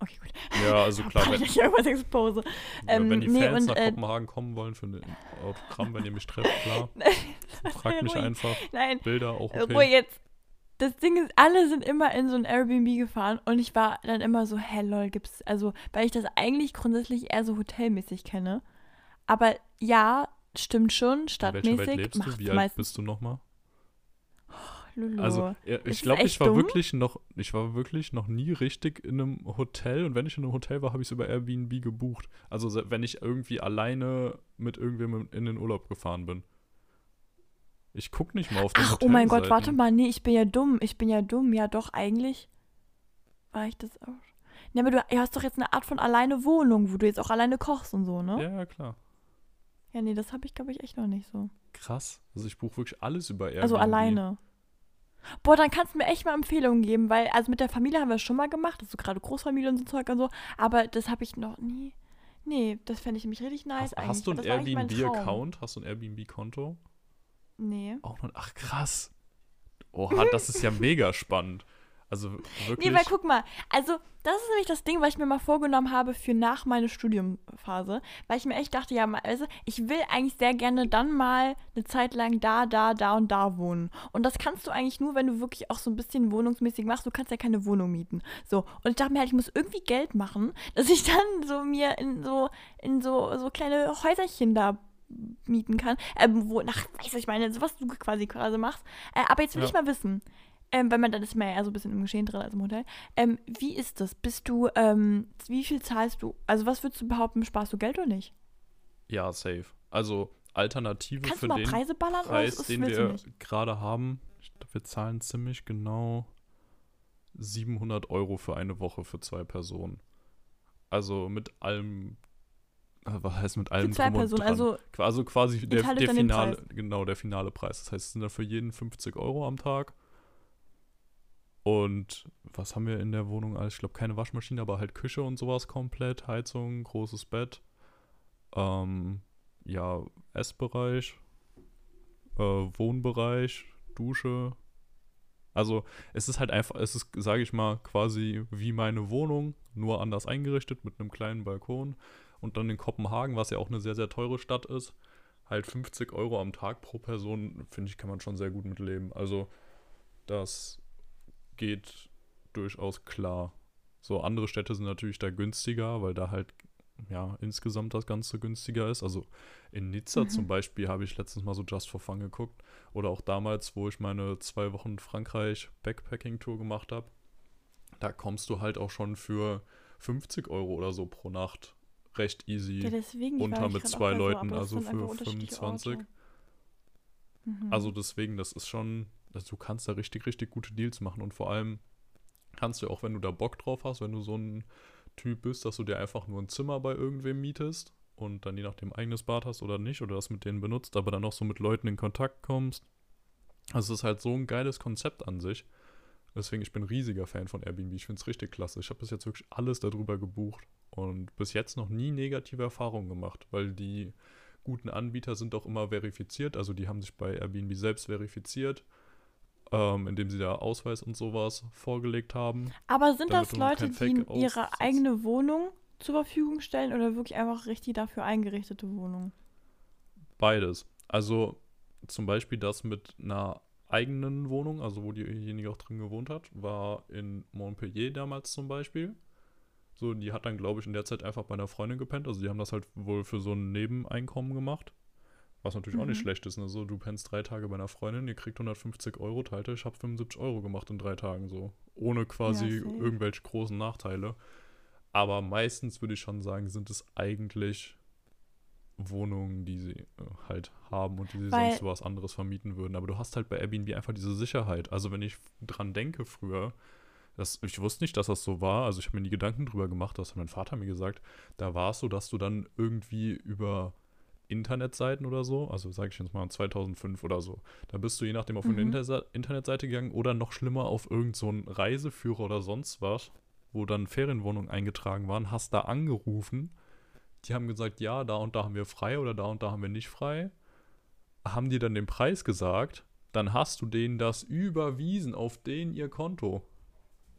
Okay, gut. Ja, also klar, wenn, ich irgendwas expose. Ähm, wenn die nee, Fans und, nach äh, Kopenhagen kommen wollen für ein Autogramm, wenn ihr mich trefft, klar. Fragt mich Ruhig. einfach. Nein, Bilder auch Äh, okay. Ruhe jetzt. Das Ding ist, alle sind immer in so ein Airbnb gefahren und ich war dann immer so, hä, lol, gibt's, also, weil ich das eigentlich grundsätzlich eher so hotelmäßig kenne. Aber ja, stimmt schon, welcher Welt stadtmäßig lebst du? Wie alt meistens bist du nochmal? Lulu. Also, ich glaube, ich war dumm? wirklich noch, ich war wirklich noch nie richtig in einem Hotel und wenn ich in einem Hotel war, habe ich es über Airbnb gebucht. Also wenn ich irgendwie alleine mit irgendwem in den Urlaub gefahren bin. Ich gucke nicht mal auf den Ach, oh mein Gott, warte mal, nee, ich bin ja dumm, ich bin ja dumm, ja doch, eigentlich war ich das auch. Ja, aber du, du hast doch jetzt eine Art von alleine Wohnung, wo du jetzt auch alleine kochst und so, ne? Ja, ja, klar. Ja, nee, das habe ich, glaube ich, echt noch nicht so. Krass. Also ich buche wirklich alles über Airbnb. Also alleine. Boah, dann kannst du mir echt mal Empfehlungen geben, weil, also mit der Familie haben wir es schon mal gemacht, also gerade Großfamilie und so Zeug und so, aber das habe ich noch nie. Nee, das fände ich nämlich richtig nice Hast, eigentlich. hast du einen. Airbnb-Account? Hast du ein Airbnb-Konto? Nee. Auch noch. Ach, krass. Oha, das ist ja mega spannend. Also wirklich. Nee, weil guck mal, also das ist nämlich das Ding, was ich mir mal vorgenommen habe für nach meiner Studiumphase, weil ich mir echt dachte, ja, also ich will eigentlich sehr gerne dann mal eine Zeit lang da, da, da und da wohnen. Und das kannst du eigentlich nur, wenn du wirklich auch so ein bisschen wohnungsmäßig machst. Du kannst ja keine Wohnung mieten. So, und ich dachte mir halt, ich muss irgendwie Geld machen, dass ich dann so mir in so in so so kleine Häuserchen da mieten kann, ähm, wo, nach, was ich meine, was du quasi quasi machst. Äh, aber jetzt will Ja. ich mal wissen, ähm, weil man dann ist man ja eher so ein bisschen im Geschehen drin als im Hotel. Ähm, wie ist das? Bist du, ähm, wie viel zahlst du? Also was würdest du behaupten, sparst du Geld oder nicht? Ja, safe. Also Alternative Kannst für du mal den Preise ballern Preis, das den wir gerade haben. Ich glaube, wir zahlen ziemlich genau 700 Euro für eine Woche für zwei Personen. Also mit allem, was heißt mit allem Für zwei Personen, also Also quasi der, der finale, Preis. genau, der finale Preis. Das heißt, es sind dann für jeden 50 Euro am Tag. Und was haben wir in der Wohnung alles? Ich glaube, keine Waschmaschine, aber halt Küche und sowas komplett, Heizung, großes Bett. Ähm, ja, Essbereich, äh, Wohnbereich, Dusche. Also es ist halt einfach, es ist, sage ich mal, quasi wie meine Wohnung, nur anders eingerichtet mit einem kleinen Balkon. Und dann in Kopenhagen, was ja auch eine sehr, sehr teure Stadt ist, halt 50 Euro am Tag pro Person, finde ich, kann man schon sehr gut mit leben. Also das geht durchaus klar. So andere Städte sind natürlich da günstiger, weil da halt ja insgesamt das Ganze günstiger ist. Also in Nizza Mhm. zum Beispiel habe ich letztens mal so Just for Fun geguckt. Oder auch damals, wo ich meine zwei Wochen Frankreich Backpacking-Tour gemacht habe. Da kommst du halt auch schon für 50 Euro oder so pro Nacht recht easy. Ja, deswegen. unter mit zwei so, Leuten, das also für unterschiedliche 25. Orte. Mhm. Also deswegen, das ist schon, also du kannst da richtig, richtig gute Deals machen und vor allem kannst du auch, wenn du da Bock drauf hast, wenn du so ein Typ bist, dass du dir einfach nur ein Zimmer bei irgendwem mietest und dann je nachdem eigenes Bad hast oder nicht oder das mit denen benutzt, aber dann auch so mit Leuten in Kontakt kommst. Also es ist halt so ein geiles Konzept an sich. Deswegen, ich bin riesiger Fan von Airbnb. Ich finde es richtig klasse. Ich habe bis jetzt wirklich alles darüber gebucht und bis jetzt noch nie negative Erfahrungen gemacht, weil die guten Anbieter sind auch immer verifiziert. Also die haben sich bei Airbnb selbst verifiziert, ähm, indem sie da Ausweis und sowas vorgelegt haben. Aber sind das Leute, die ihre eigene Wohnung zur Verfügung stellen oder wirklich einfach richtig dafür eingerichtete Wohnungen? Beides. Also zum Beispiel das mit einer eigenen Wohnung, also wo diejenige auch drin gewohnt hat, war in Montpellier damals zum Beispiel. So, die hat dann, glaube ich, in der Zeit einfach bei einer Freundin gepennt. Also die haben das halt wohl für so ein Nebeneinkommen gemacht. Was natürlich auch nicht Mhm. schlecht ist. Ne? So, du pennst drei Tage bei einer Freundin, ihr kriegt 150 Euro, teilt ich habe 75 Euro gemacht in drei Tagen so. Ohne quasi safe. irgendwelche großen Nachteile. Aber meistens würde ich schon sagen, sind es eigentlich Wohnungen, die sie äh, halt haben und die sie Weil- sonst was anderes vermieten würden. Aber du hast halt bei Airbnb einfach diese Sicherheit. Also wenn ich dran denke früher, das, ich wusste nicht, dass das so war. Also ich habe mir nie Gedanken drüber gemacht, das hat mein Vater mir gesagt. Da war es so, dass du dann irgendwie über Internetseiten oder so, also sage ich jetzt mal 2005 oder so, da bist du je nachdem auf eine Mhm. Interse- Internetseite gegangen oder noch schlimmer auf irgendeinen so Reiseführer oder sonst was, wo dann Ferienwohnungen eingetragen waren, hast da angerufen. Die haben gesagt, ja, da und da haben wir frei oder da und da haben wir nicht frei. Haben die dann den Preis gesagt, dann hast du denen das überwiesen auf den ihr Konto.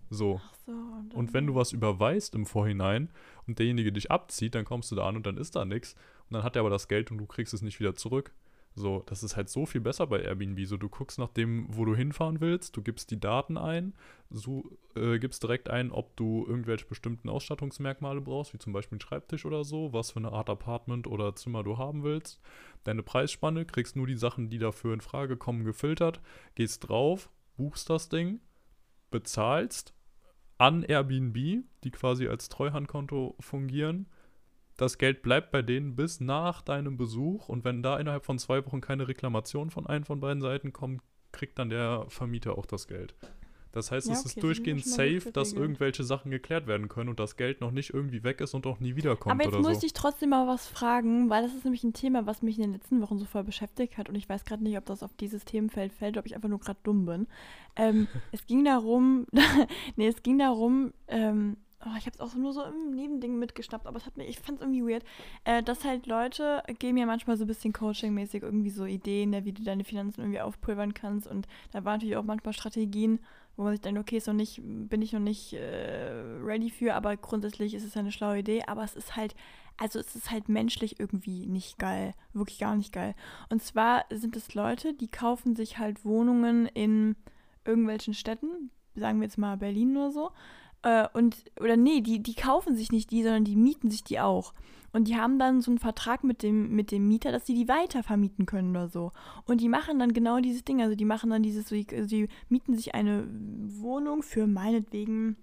So. So. Und, Und wenn du was überweist im Vorhinein und derjenige dich abzieht, dann kommst du da an und dann ist da nichts. Und dann hat er aber das Geld und du kriegst es nicht wieder zurück. So, das ist halt so viel besser bei Airbnb. So, du guckst nach dem, wo du hinfahren willst, du gibst die Daten ein, so, äh, gibst direkt ein, ob du irgendwelche bestimmten Ausstattungsmerkmale brauchst, wie zum Beispiel einen Schreibtisch oder so, was für eine Art Apartment oder Zimmer du haben willst. Deine Preisspanne, kriegst nur die Sachen, die dafür in Frage kommen, gefiltert, gehst drauf, buchst das Ding, bezahlst an Airbnb, die quasi als Treuhandkonto fungieren. Das Geld bleibt bei denen bis nach deinem Besuch und wenn da innerhalb von zwei Wochen keine Reklamation von einen von beiden Seiten kommt, kriegt dann der Vermieter auch das Geld. Das heißt, Ja, es okay, ist durchgehend safe, dass irgendwelche Sachen geklärt werden können und das Geld noch nicht irgendwie weg ist und auch nie wiederkommt Aber jetzt muss so. ich trotzdem mal was fragen, weil das ist nämlich ein Thema, was mich in den letzten Wochen so voll beschäftigt hat und ich weiß gerade nicht, ob das auf dieses Themenfeld fällt oder ob ich einfach nur gerade dumm bin. Ähm, es ging darum, nee, es ging darum, ähm, oh, ich habe es auch nur so im Nebending mitgeschnappt, aber es hat mir, ich fand es irgendwie weird, äh, dass halt Leute geben ja manchmal so ein bisschen Coaching-mäßig irgendwie so Ideen, ne, wie du deine Finanzen irgendwie aufpulvern kannst und da waren natürlich auch manchmal Strategien, wo man sich denkt, okay, noch nicht, bin ich noch nicht äh, ready für, aber grundsätzlich ist es eine schlaue Idee, aber es ist halt, also es ist halt menschlich irgendwie nicht geil, wirklich gar nicht geil. Und zwar sind es Leute, die kaufen sich halt Wohnungen in irgendwelchen Städten, sagen wir jetzt mal Berlin oder so, äh, und, oder nee, die, die kaufen sich nicht die, sondern die mieten sich die auch. Und die haben dann so einen Vertrag mit dem, mit dem Mieter, dass sie die weiter vermieten können oder so. Und die machen dann genau dieses Ding. Also die machen dann dieses, so, also mieten sich eine Wohnung für meinetwegen,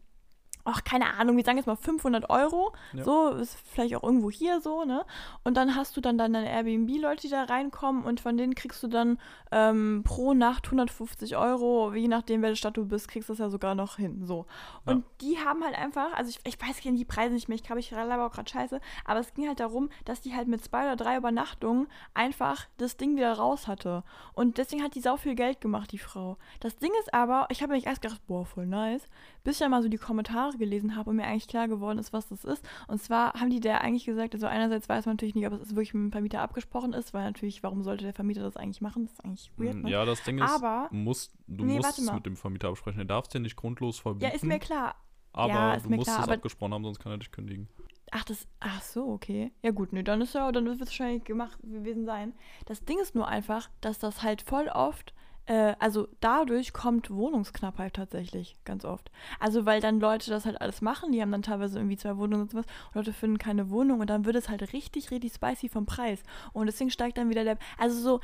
ach, keine Ahnung, wir sagen jetzt mal 500 Euro. Ja. So, ist vielleicht auch irgendwo hier so, ne? Und dann hast du dann deine Airbnb-Leute, die da reinkommen und von denen kriegst du dann ähm, pro Nacht 150 Euro, je nachdem, welche Stadt du bist, kriegst du das ja sogar noch hin, so. Ja. Und die haben halt einfach, also ich, ich weiß gerne die Preise nicht mehr, ich glaube, ich laber auch gerade scheiße, aber es ging halt darum, dass die halt mit zwei oder drei Übernachtungen einfach das Ding wieder raus hatte. Und deswegen hat die sau viel Geld gemacht, die Frau. Das Ding ist aber, ich habe mir erst gedacht, boah, voll nice, bis ich dann mal so die Kommentare gelesen habe und mir eigentlich klar geworden ist, was das ist. Und zwar haben die der eigentlich gesagt, also einerseits weiß man natürlich nicht, ob es wirklich mit dem Vermieter abgesprochen ist, weil natürlich, warum sollte der Vermieter das eigentlich machen? Das ist eigentlich weird, ne? Mm, Ja, das Ding ist, Aber- musst, du Nee, musst es mit dem Vermieter absprechen. Er darf es dir nicht grundlos verbieten. Ja, ist mir klar. Aber Ja, du musst klar, es abgesprochen haben, sonst kann er dich kündigen. Ach, das, ach so, okay. Ja gut, nee, dann ist ja, dann wird es wahrscheinlich gemacht gewesen sein. Das Ding ist nur einfach, dass das halt voll oft, äh, also dadurch kommt Wohnungsknappheit tatsächlich, ganz oft. Also weil dann Leute das halt alles machen, die haben dann teilweise irgendwie zwei Wohnungen und sowas, und Leute finden keine Wohnung und dann wird es halt richtig, richtig spicy vom Preis. Und deswegen steigt dann wieder der, also so,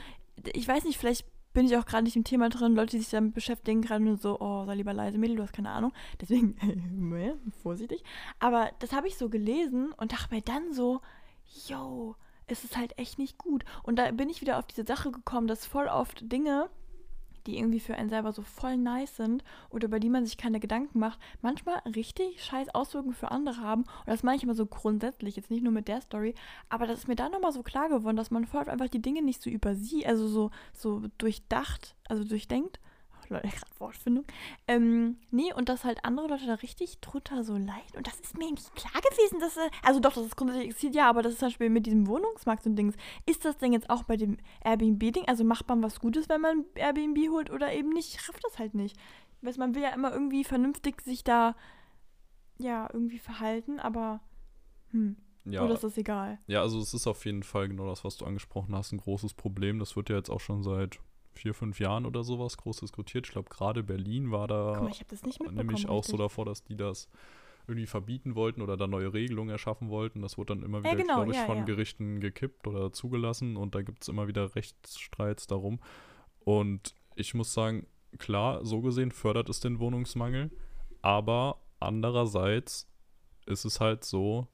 ich weiß nicht, vielleicht bin ich auch gerade nicht im Thema drin. Leute, die sich damit beschäftigen, gerade nur so, oh, sei lieber leise, Mädel, du hast keine Ahnung. Deswegen, vorsichtig. Aber das habe ich so gelesen und dachte mir dann so, yo, es ist halt echt nicht gut. Und da bin ich wieder auf diese Sache gekommen, dass voll oft Dinge, die irgendwie für einen selber so voll nice sind oder über die man sich keine Gedanken macht, manchmal richtig scheiß Auswirkungen für andere haben. Und das meine ich immer so grundsätzlich, jetzt nicht nur mit der Story, aber das ist mir dann nochmal so klar geworden, dass man voll einfach die Dinge nicht so übersieht, also so, so durchdacht, also durchdenkt Leute, gerade Wortfindung. Ähm, nee, und dass halt andere Leute da richtig drunter so leiden. Und das ist mir nicht klar gewesen, dass, äh, also doch, das ist grundsätzlich existiert, ja, aber das ist zum Beispiel mit diesem Wohnungsmarkt und Dings. Ist das denn jetzt auch bei dem Airbnb-Ding? Also macht man was Gutes, wenn man Airbnb holt oder eben nicht? Ich raff das halt nicht. Weiß, man will ja immer irgendwie vernünftig sich da, ja, irgendwie verhalten, aber, hm. Ja, Oder ist das egal? Ja, also es ist auf jeden Fall genau das, was du angesprochen hast, ein großes Problem. Das wird ja jetzt auch schon seit vier, fünf Jahren oder sowas groß diskutiert. Ich glaube, gerade Berlin war da mal, nämlich auch richtig. so davor, dass die das irgendwie verbieten wollten oder da neue Regelungen erschaffen wollten. Das wurde dann immer wieder, genau, glaube ich, ja, von ja. Gerichten gekippt oder zugelassen und da gibt es immer wieder Rechtsstreits darum. Und ich muss sagen, klar, so gesehen fördert es den Wohnungsmangel, aber andererseits ist es halt so,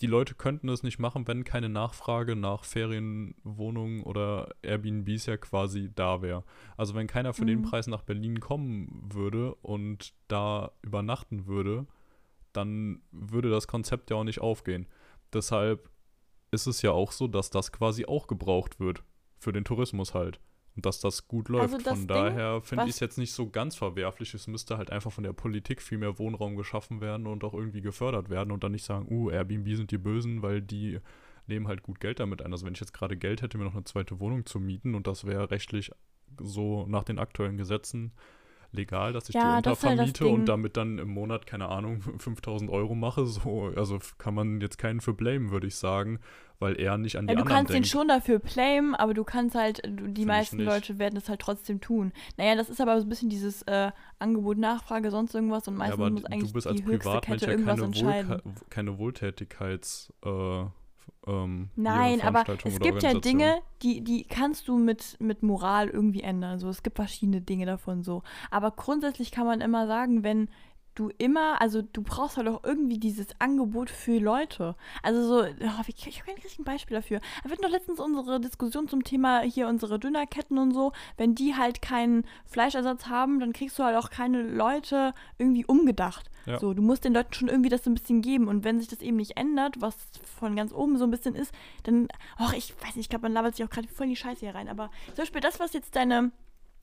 die Leute könnten es nicht machen, wenn keine Nachfrage nach Ferienwohnungen oder Airbnbs ja quasi da wäre. Also wenn keiner für mhm. den Preis nach Berlin kommen würde und da übernachten würde, dann würde das Konzept ja auch nicht aufgehen. Deshalb ist es ja auch so, dass das quasi auch gebraucht wird für den Tourismus halt und dass das gut läuft. Also das von daher finde ich es jetzt nicht so ganz verwerflich. Es müsste halt einfach von der Politik viel mehr Wohnraum geschaffen werden und auch irgendwie gefördert werden und dann nicht sagen, uh, Airbnb sind die Bösen, weil die nehmen halt gut Geld damit ein. Also wenn ich jetzt gerade Geld hätte, mir noch eine zweite Wohnung zu mieten und das wäre rechtlich so nach den aktuellen Gesetzen legal, dass ich ja, die untervermiete und damit dann im Monat, keine Ahnung, 5000 Euro mache. So, also kann man jetzt keinen für blamen, würde ich sagen, weil er nicht an die ja, anderen denkt. Du kannst ihn schon dafür blamen, aber du kannst halt, die Find meisten Leute werden es halt trotzdem tun. Naja, das ist aber so ein bisschen dieses äh, Angebot, Nachfrage, sonst irgendwas und meistens ja, muss eigentlich du bist als die höchste Kette irgendwas keine entscheiden. Wohlka keine Wohltätigkeits- äh, ähm, Nein, aber es gibt ja Dinge, die, die kannst du mit, mit Moral irgendwie ändern. So, es gibt verschiedene Dinge davon so. Aber grundsätzlich kann man immer sagen, wenn du immer, also du brauchst halt auch irgendwie dieses Angebot für Leute. Also so, oh, ich, ich habe kein richtiges Beispiel dafür. Wir hatten doch letztens unsere Diskussion zum Thema hier unsere Dönerketten und so. Wenn die halt keinen Fleischersatz haben, dann kriegst du halt auch keine Leute irgendwie umgedacht. Ja. So, du musst den Leuten schon irgendwie das so ein bisschen geben. Und wenn sich das eben nicht ändert, was von ganz oben so ein bisschen ist, dann, ach, ich weiß nicht, ich glaube, man labert sich auch gerade voll in die Scheiße hier rein. Aber zum Beispiel das, was jetzt deine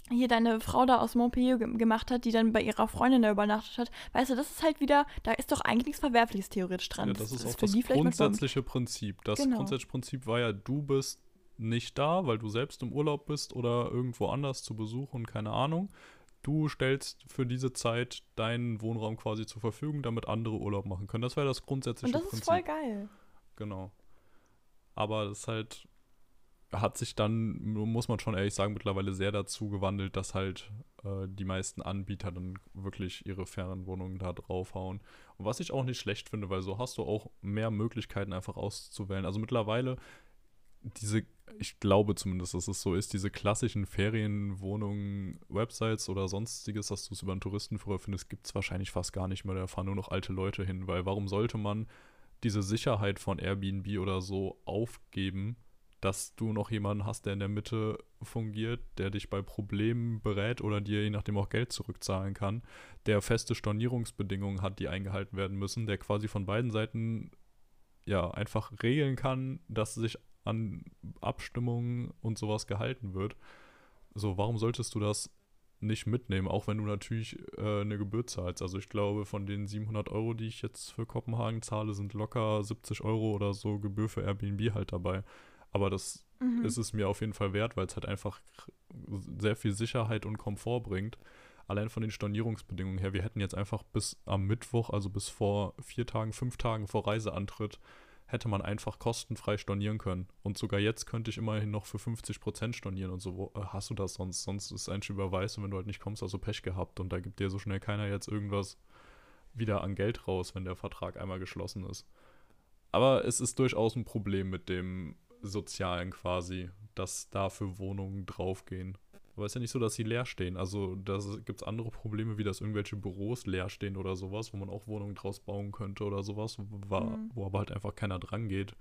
hier deine Frau da aus Montpellier gemacht hat, die dann bei ihrer Freundin da übernachtet hat, weißt du, das ist halt wieder, da ist doch eigentlich nichts Verwerfliches theoretisch dran. Ja, das, das ist, auch das grundsätzliche Prinzip. Das genau. grundsätzliche Prinzip war ja, du bist nicht da, weil du selbst im Urlaub bist oder irgendwo anders zu Besuch und keine Ahnung. Du stellst für diese Zeit deinen Wohnraum quasi zur Verfügung, damit andere Urlaub machen können. Das wäre das grundsätzliche Prinzip. Und das Prinzip. ist voll geil. Genau. Aber das ist halt, hat sich dann, muss man schon ehrlich sagen, mittlerweile sehr dazu gewandelt, dass halt äh, die meisten Anbieter dann wirklich ihre Ferienwohnungen da draufhauen. Und was ich auch nicht schlecht finde, weil so hast du auch mehr Möglichkeiten einfach auszuwählen. Also mittlerweile diese, ich glaube zumindest, dass es so ist, diese klassischen Ferienwohnungen, Websites oder sonstiges, dass du es über einen Touristenführer findest, gibt es wahrscheinlich fast gar nicht mehr. Da fahren nur noch alte Leute hin, weil warum sollte man diese Sicherheit von Airbnb oder so aufgeben, dass du noch jemanden hast, der in der Mitte fungiert, der dich bei Problemen berät oder dir je nachdem auch Geld zurückzahlen kann, der feste Stornierungsbedingungen hat, die eingehalten werden müssen, der quasi von beiden Seiten ja einfach regeln kann, dass sich an Abstimmungen und sowas gehalten wird. So, warum solltest du das nicht mitnehmen, auch wenn du natürlich äh, eine Gebühr zahlst. Also ich glaube, von den 700 Euro, die ich jetzt für Kopenhagen zahle, sind locker 70 Euro oder so Gebühr für Airbnb halt dabei. Aber das mhm. ist es mir auf jeden Fall wert, weil es halt einfach sehr viel Sicherheit und Komfort bringt. allein von den Stornierungsbedingungen her, wir hätten jetzt einfach bis am Mittwoch, also bis vor vier Tagen, fünf Tagen vor Reiseantritt, hätte man einfach kostenfrei stornieren können. Und sogar jetzt könnte ich immerhin noch für 50% stornieren und so. Wo, äh, hast du das sonst? Sonst ist es eigentlich Überweis und wenn du halt nicht kommst, hast du Pech gehabt. Und da gibt dir so schnell keiner jetzt irgendwas wieder an Geld raus, wenn der Vertrag einmal geschlossen ist. Aber es ist durchaus ein Problem mit dem Sozialen quasi, dass da für Wohnungen draufgehen. Aber es ist ja nicht so, dass sie leer stehen. Also da gibt es andere Probleme, wie dass irgendwelche Büros leer stehen oder sowas, wo man auch Wohnungen draus bauen könnte oder sowas, war, mhm. wo aber halt einfach keiner dran geht.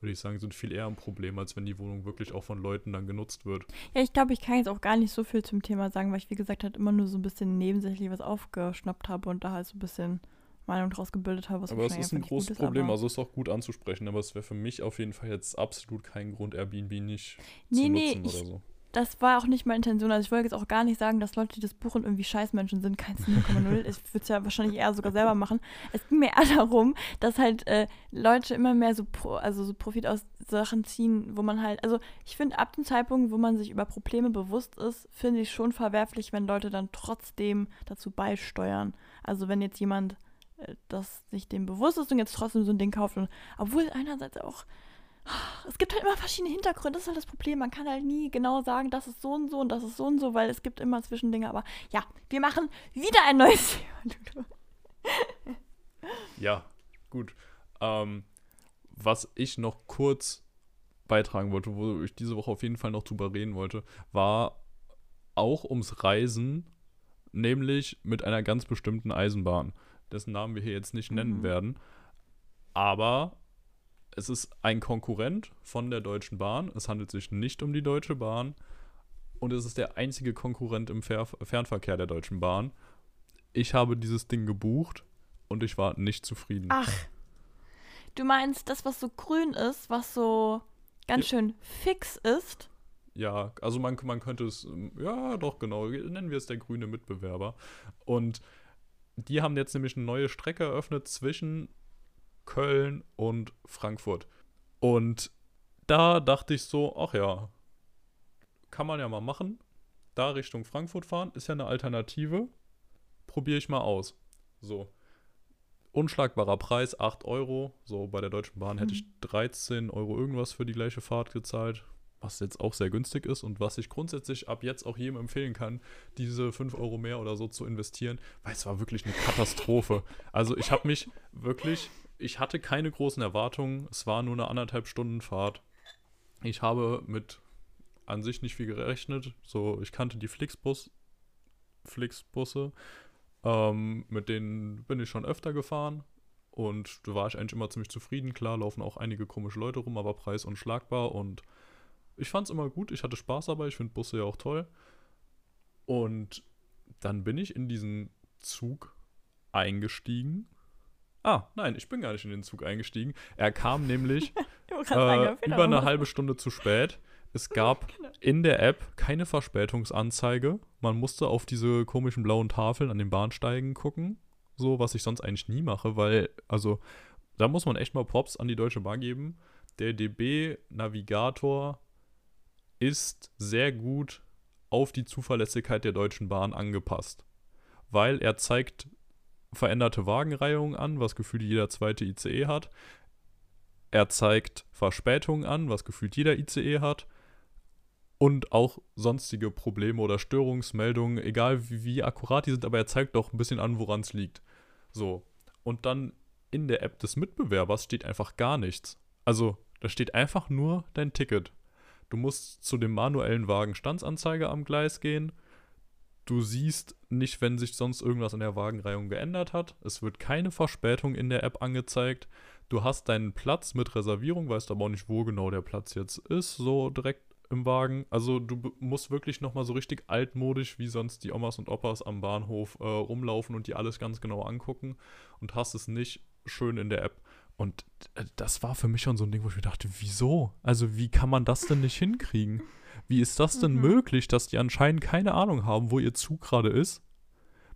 Würde ich sagen, sind viel eher ein Problem, als wenn die Wohnung wirklich auch von Leuten dann genutzt wird. Ja, ich glaube, ich kann jetzt auch gar nicht so viel zum Thema sagen, weil ich, wie gesagt, halt immer nur so ein bisschen nebensächlich was aufgeschnappt habe und da halt so ein bisschen Meinung draus gebildet habe. aber es ist ein großes Problem, also ist auch gut anzusprechen, aber es wäre für mich auf jeden Fall jetzt absolut kein Grund, Airbnb nicht nee, zu nutzen nee, oder so das war auch nicht meine Intention. Also ich wollte jetzt auch gar nicht sagen, dass Leute, die das buchen, irgendwie Scheißmenschen sind. Keins 0,0. ich würde es ja wahrscheinlich eher sogar selber machen. Es ging mir eher darum, dass halt äh, Leute immer mehr so, pro, also so Profit aus Sachen ziehen, wo man halt, also ich finde ab dem Zeitpunkt, wo man sich über Probleme bewusst ist, finde ich schon verwerflich, wenn Leute dann trotzdem dazu beisteuern. Also wenn jetzt jemand äh, das sich dem bewusst ist und jetzt trotzdem so ein Ding kauft und obwohl einerseits auch es gibt halt immer verschiedene Hintergründe, das ist halt das Problem. Man kann halt nie genau sagen, das ist so und so und das ist so und so, weil es gibt immer Zwischendinge. Aber ja, wir machen wieder ein neues Thema. ja, gut. Ähm, was ich noch kurz beitragen wollte, wo ich diese Woche auf jeden Fall noch drüber reden wollte, war auch ums Reisen, nämlich mit einer ganz bestimmten Eisenbahn, dessen Namen wir hier jetzt nicht nennen mhm. werden. Aber es ist ein Konkurrent von der Deutschen Bahn. Es handelt sich nicht um die Deutsche Bahn. Und es ist der einzige Konkurrent im Fer Fernverkehr der Deutschen Bahn. Ich habe dieses Ding gebucht und ich war nicht zufrieden. Ach. Du meinst das, was so grün ist, was so ganz ja. schön fix ist? Ja, also man, man könnte es, ja, doch, genau, nennen wir es der grüne Mitbewerber. Und die haben jetzt nämlich eine neue Strecke eröffnet zwischen Köln und Frankfurt. Und da dachte ich so, ach ja, kann man ja mal machen. Da Richtung Frankfurt fahren, ist ja eine Alternative. Probiere ich mal aus. So. Unschlagbarer Preis, 8 Euro. So, bei der Deutschen Bahn mhm. hätte ich 13 Euro irgendwas für die gleiche Fahrt gezahlt. Was jetzt auch sehr günstig ist und was ich grundsätzlich ab jetzt auch jedem empfehlen kann, diese 5 Euro mehr oder so zu investieren, weil es war wirklich eine Katastrophe. Also ich habe mich wirklich ich hatte keine großen Erwartungen. Es war nur eine anderthalb Stunden Fahrt. Ich habe mit an sich nicht viel gerechnet. So, ich kannte die Flixbus, Flixbusse. Ähm, mit denen bin ich schon öfter gefahren. Und da war ich eigentlich immer ziemlich zufrieden. Klar, laufen auch einige komische Leute rum, aber preis unschlagbar. Und ich fand es immer gut. Ich hatte Spaß dabei. Ich finde Busse ja auch toll. Und dann bin ich in diesen Zug eingestiegen Ah, nein, ich bin gar nicht in den Zug eingestiegen. Er kam nämlich äh, über eine halbe Stunde zu spät. Es gab genau. in der App keine Verspätungsanzeige. Man musste auf diese komischen blauen Tafeln an den Bahnsteigen gucken. So, was ich sonst eigentlich nie mache, weil, also, da muss man echt mal Props an die Deutsche Bahn geben. Der DB-Navigator ist sehr gut auf die Zuverlässigkeit der Deutschen Bahn angepasst. Weil er zeigt veränderte Wagenreihungen an, was gefühlt jeder zweite ICE hat. Er zeigt Verspätungen an, was gefühlt jeder ICE hat. Und auch sonstige Probleme oder Störungsmeldungen, egal wie, wie akkurat die sind, aber er zeigt doch ein bisschen an, woran es liegt. So. Und dann in der App des Mitbewerbers steht einfach gar nichts. Also, da steht einfach nur dein Ticket. Du musst zu dem manuellen Wagenstandsanzeiger am Gleis gehen Du siehst nicht, wenn sich sonst irgendwas in der Wagenreihung geändert hat. Es wird keine Verspätung in der App angezeigt. Du hast deinen Platz mit Reservierung, weißt aber auch nicht, wo genau der Platz jetzt ist, so direkt im Wagen. Also du musst wirklich nochmal so richtig altmodisch, wie sonst die Omas und Opas am Bahnhof äh, rumlaufen und die alles ganz genau angucken und hast es nicht schön in der App. Und äh, das war für mich schon so ein Ding, wo ich mir dachte, wieso? Also wie kann man das denn nicht hinkriegen? Wie ist das denn mhm. möglich, dass die anscheinend keine Ahnung haben, wo ihr Zug gerade ist?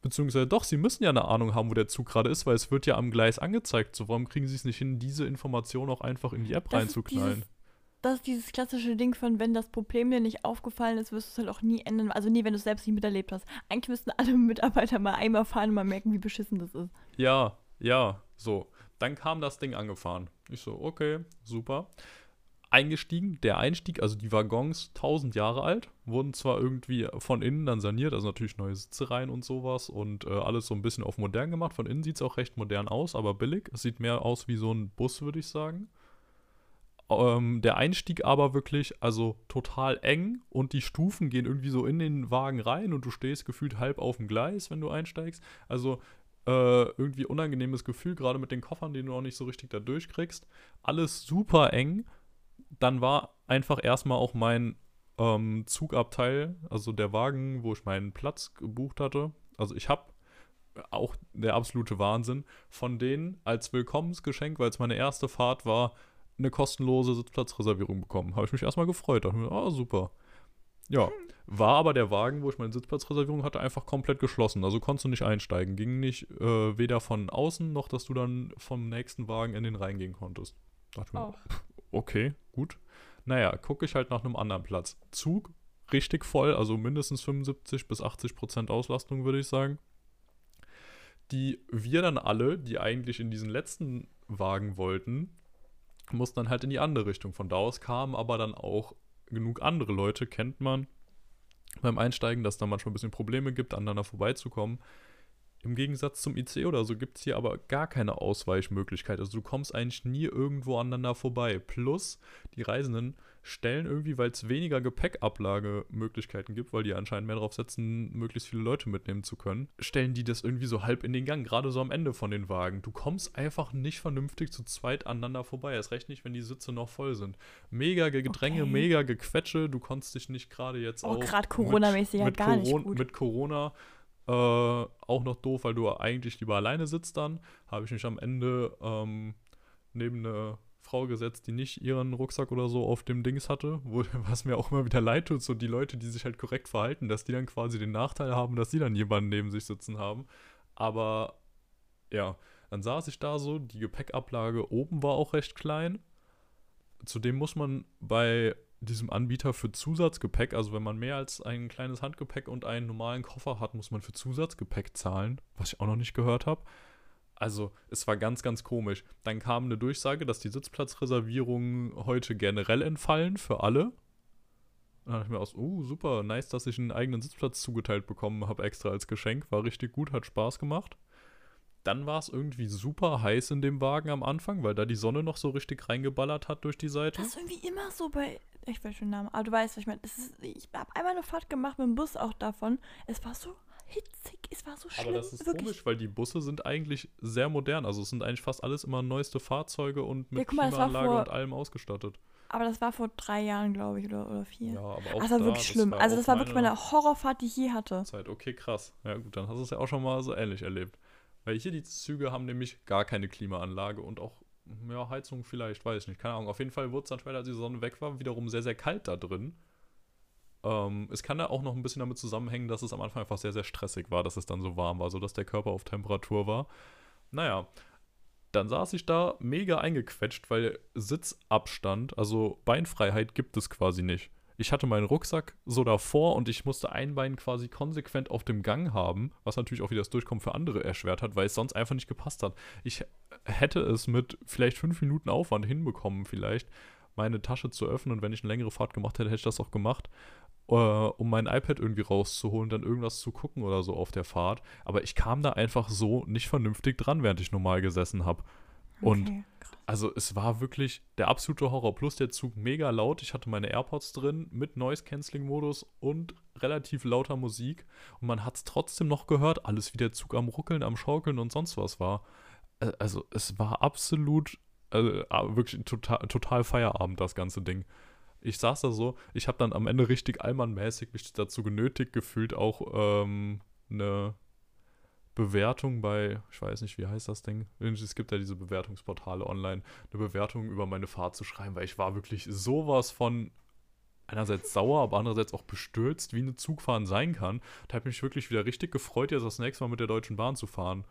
Beziehungsweise doch, sie müssen ja eine Ahnung haben, wo der Zug gerade ist, weil es wird ja am Gleis angezeigt. So, warum kriegen sie es nicht hin, diese Information auch einfach in die App das reinzuknallen? das ist dieses klassische Ding von, wenn das Problem dir nicht aufgefallen ist, wirst du es halt auch nie ändern. Also nie, wenn du es selbst nicht miterlebt hast. Eigentlich müssten alle Mitarbeiter mal einmal fahren und mal merken, wie beschissen das ist. Ja, ja, so. Dann kam das Ding angefahren. Ich so, okay, super. Eingestiegen, der Einstieg, also die Waggons, 1000 Jahre alt, wurden zwar irgendwie von innen dann saniert, also natürlich neue Sitze rein und sowas und äh, alles so ein bisschen auf modern gemacht. Von innen sieht es auch recht modern aus, aber billig. Es sieht mehr aus wie so ein Bus, würde ich sagen. Ähm, der Einstieg aber wirklich, also total eng und die Stufen gehen irgendwie so in den Wagen rein und du stehst gefühlt halb auf dem Gleis, wenn du einsteigst. Also äh, irgendwie unangenehmes Gefühl, gerade mit den Koffern, die du noch nicht so richtig da durchkriegst. Alles super eng. Dann war einfach erstmal auch mein ähm, Zugabteil, also der Wagen, wo ich meinen Platz gebucht hatte. Also ich habe auch der absolute Wahnsinn von denen als Willkommensgeschenk, weil es meine erste Fahrt war, eine kostenlose Sitzplatzreservierung bekommen. Habe ich mich erstmal gefreut. Dachte mir, ah, super. Ja, war aber der Wagen, wo ich meine Sitzplatzreservierung hatte, einfach komplett geschlossen. Also konntest du nicht einsteigen. Ging nicht äh, weder von außen noch, dass du dann vom nächsten Wagen in den reingehen konntest. Dachte mir, Oh. okay, gut. Naja, gucke ich halt nach einem anderen Platz. Zug richtig voll, also mindestens 75 bis 80 Prozent Auslastung, würde ich sagen. Die wir dann alle, die eigentlich in diesen letzten Wagen wollten, mussten dann halt in die andere Richtung. Von da aus kamen aber dann auch genug andere Leute, kennt man beim Einsteigen, dass da manchmal ein bisschen Probleme gibt, aneinander vorbeizukommen. Im Gegensatz zum IC oder so gibt es hier aber gar keine Ausweichmöglichkeit. Also du kommst eigentlich nie irgendwo aneinander vorbei. Plus, die Reisenden stellen irgendwie, weil es weniger Gepäckablagemöglichkeiten gibt, weil die anscheinend mehr darauf setzen, möglichst viele Leute mitnehmen zu können, stellen die das irgendwie so halb in den Gang, gerade so am Ende von den Wagen. Du kommst einfach nicht vernünftig zu zweit aneinander vorbei. Erst recht nicht, wenn die Sitze noch voll sind. Mega Gedränge, Okay. mega Gequetsche. Du konntest dich nicht gerade jetzt Oh, auch gerade Corona-mäßig ja mit, gar nicht Coron- gut. mit Corona äh, auch noch doof, weil du eigentlich lieber alleine sitzt dann. Habe ich mich am Ende ähm, neben eine Frau gesetzt, die nicht ihren Rucksack oder so auf dem Dings hatte, wo, was mir auch immer wieder leid tut, so die Leute, die sich halt korrekt verhalten, dass die dann quasi den Nachteil haben, dass die dann jemanden neben sich sitzen haben. Aber ja, dann saß ich da so, die Gepäckablage oben war auch recht klein. Zudem muss man bei diesem Anbieter für Zusatzgepäck, also wenn man mehr als ein kleines Handgepäck und einen normalen Koffer hat, muss man für Zusatzgepäck zahlen, was ich auch noch nicht gehört habe. Also, es war ganz, ganz komisch. Dann kam eine Durchsage, dass die Sitzplatzreservierungen heute generell entfallen für alle. Dann dachte ich mir aus, oh, super, nice, dass ich einen eigenen Sitzplatz zugeteilt bekommen habe, extra als Geschenk. War richtig gut, hat Spaß gemacht. Dann war es irgendwie super heiß in dem Wagen am Anfang, weil da die Sonne noch so richtig reingeballert hat durch die Seite. Das ist irgendwie immer so bei. Ich weiß schon den Namen, aber du weißt, was ich meine. Ich habe einmal eine Fahrt gemacht mit dem Bus auch davon. Es war so hitzig, es war so schlimm. Aber das ist wirklich. komisch, weil die Busse sind eigentlich sehr modern. Also es sind eigentlich fast alles immer neueste Fahrzeuge und mit Ja, mal, Klimaanlage vor- und allem ausgestattet. Aber das war vor drei Jahren, glaube ich, oder, oder vier. Ja, aber auch Ach, das war da, wirklich schlimm. also, das war wirklich meine Horrorfahrt, die ich je hatte. Zeit. Okay, krass. Ja gut, dann hast du es ja auch schon mal so ähnlich erlebt. Weil hier die Züge haben nämlich gar keine Klimaanlage und auch, ja, Heizung vielleicht, weiß ich nicht, keine Ahnung. Auf jeden Fall wurde es dann später, als die Sonne weg war, wiederum sehr, sehr kalt da drin. Ähm, es kann da auch noch ein bisschen damit zusammenhängen, dass es am Anfang einfach sehr, sehr stressig war, dass es dann so warm war, sodass der Körper auf Temperatur war. Naja, dann saß ich da mega eingequetscht, weil Sitzabstand, also Beinfreiheit gibt es quasi nicht. Ich hatte meinen Rucksack so davor und ich musste ein Bein quasi konsequent auf dem Gang haben, was natürlich auch wieder das Durchkommen für andere erschwert hat, weil es sonst einfach nicht gepasst hat. Ich hätte es mit vielleicht fünf Minuten Aufwand hinbekommen, vielleicht meine Tasche zu öffnen und wenn ich eine längere Fahrt gemacht hätte, hätte ich das auch gemacht, äh, um mein iPad irgendwie rauszuholen, dann irgendwas zu gucken oder so auf der Fahrt. Aber ich kam da einfach so nicht vernünftig dran, während ich normal gesessen habe. Und Okay, also es war wirklich der absolute Horror. Plus der Zug mega laut. Ich hatte meine AirPods drin mit Noise-Canceling-Modus und relativ lauter Musik. Und man hat es trotzdem noch gehört, alles wie der Zug am Ruckeln, am Schaukeln und sonst was war. Äh, Also es war absolut, äh, wirklich total, total Feierabend, das ganze Ding. Ich saß da so, ich habe dann am Ende richtig allmannmäßig mich dazu genötigt gefühlt, auch ähm, eine Bewertung bei, ich weiß nicht, wie heißt das Ding? Es gibt ja diese Bewertungsportale online, eine Bewertung über meine Fahrt zu schreiben, weil ich war wirklich sowas von einerseits sauer, aber andererseits auch bestürzt, wie eine Zugfahren sein kann. Da habe ich mich wirklich wieder richtig gefreut, jetzt das nächste Mal mit der Deutschen Bahn zu fahren.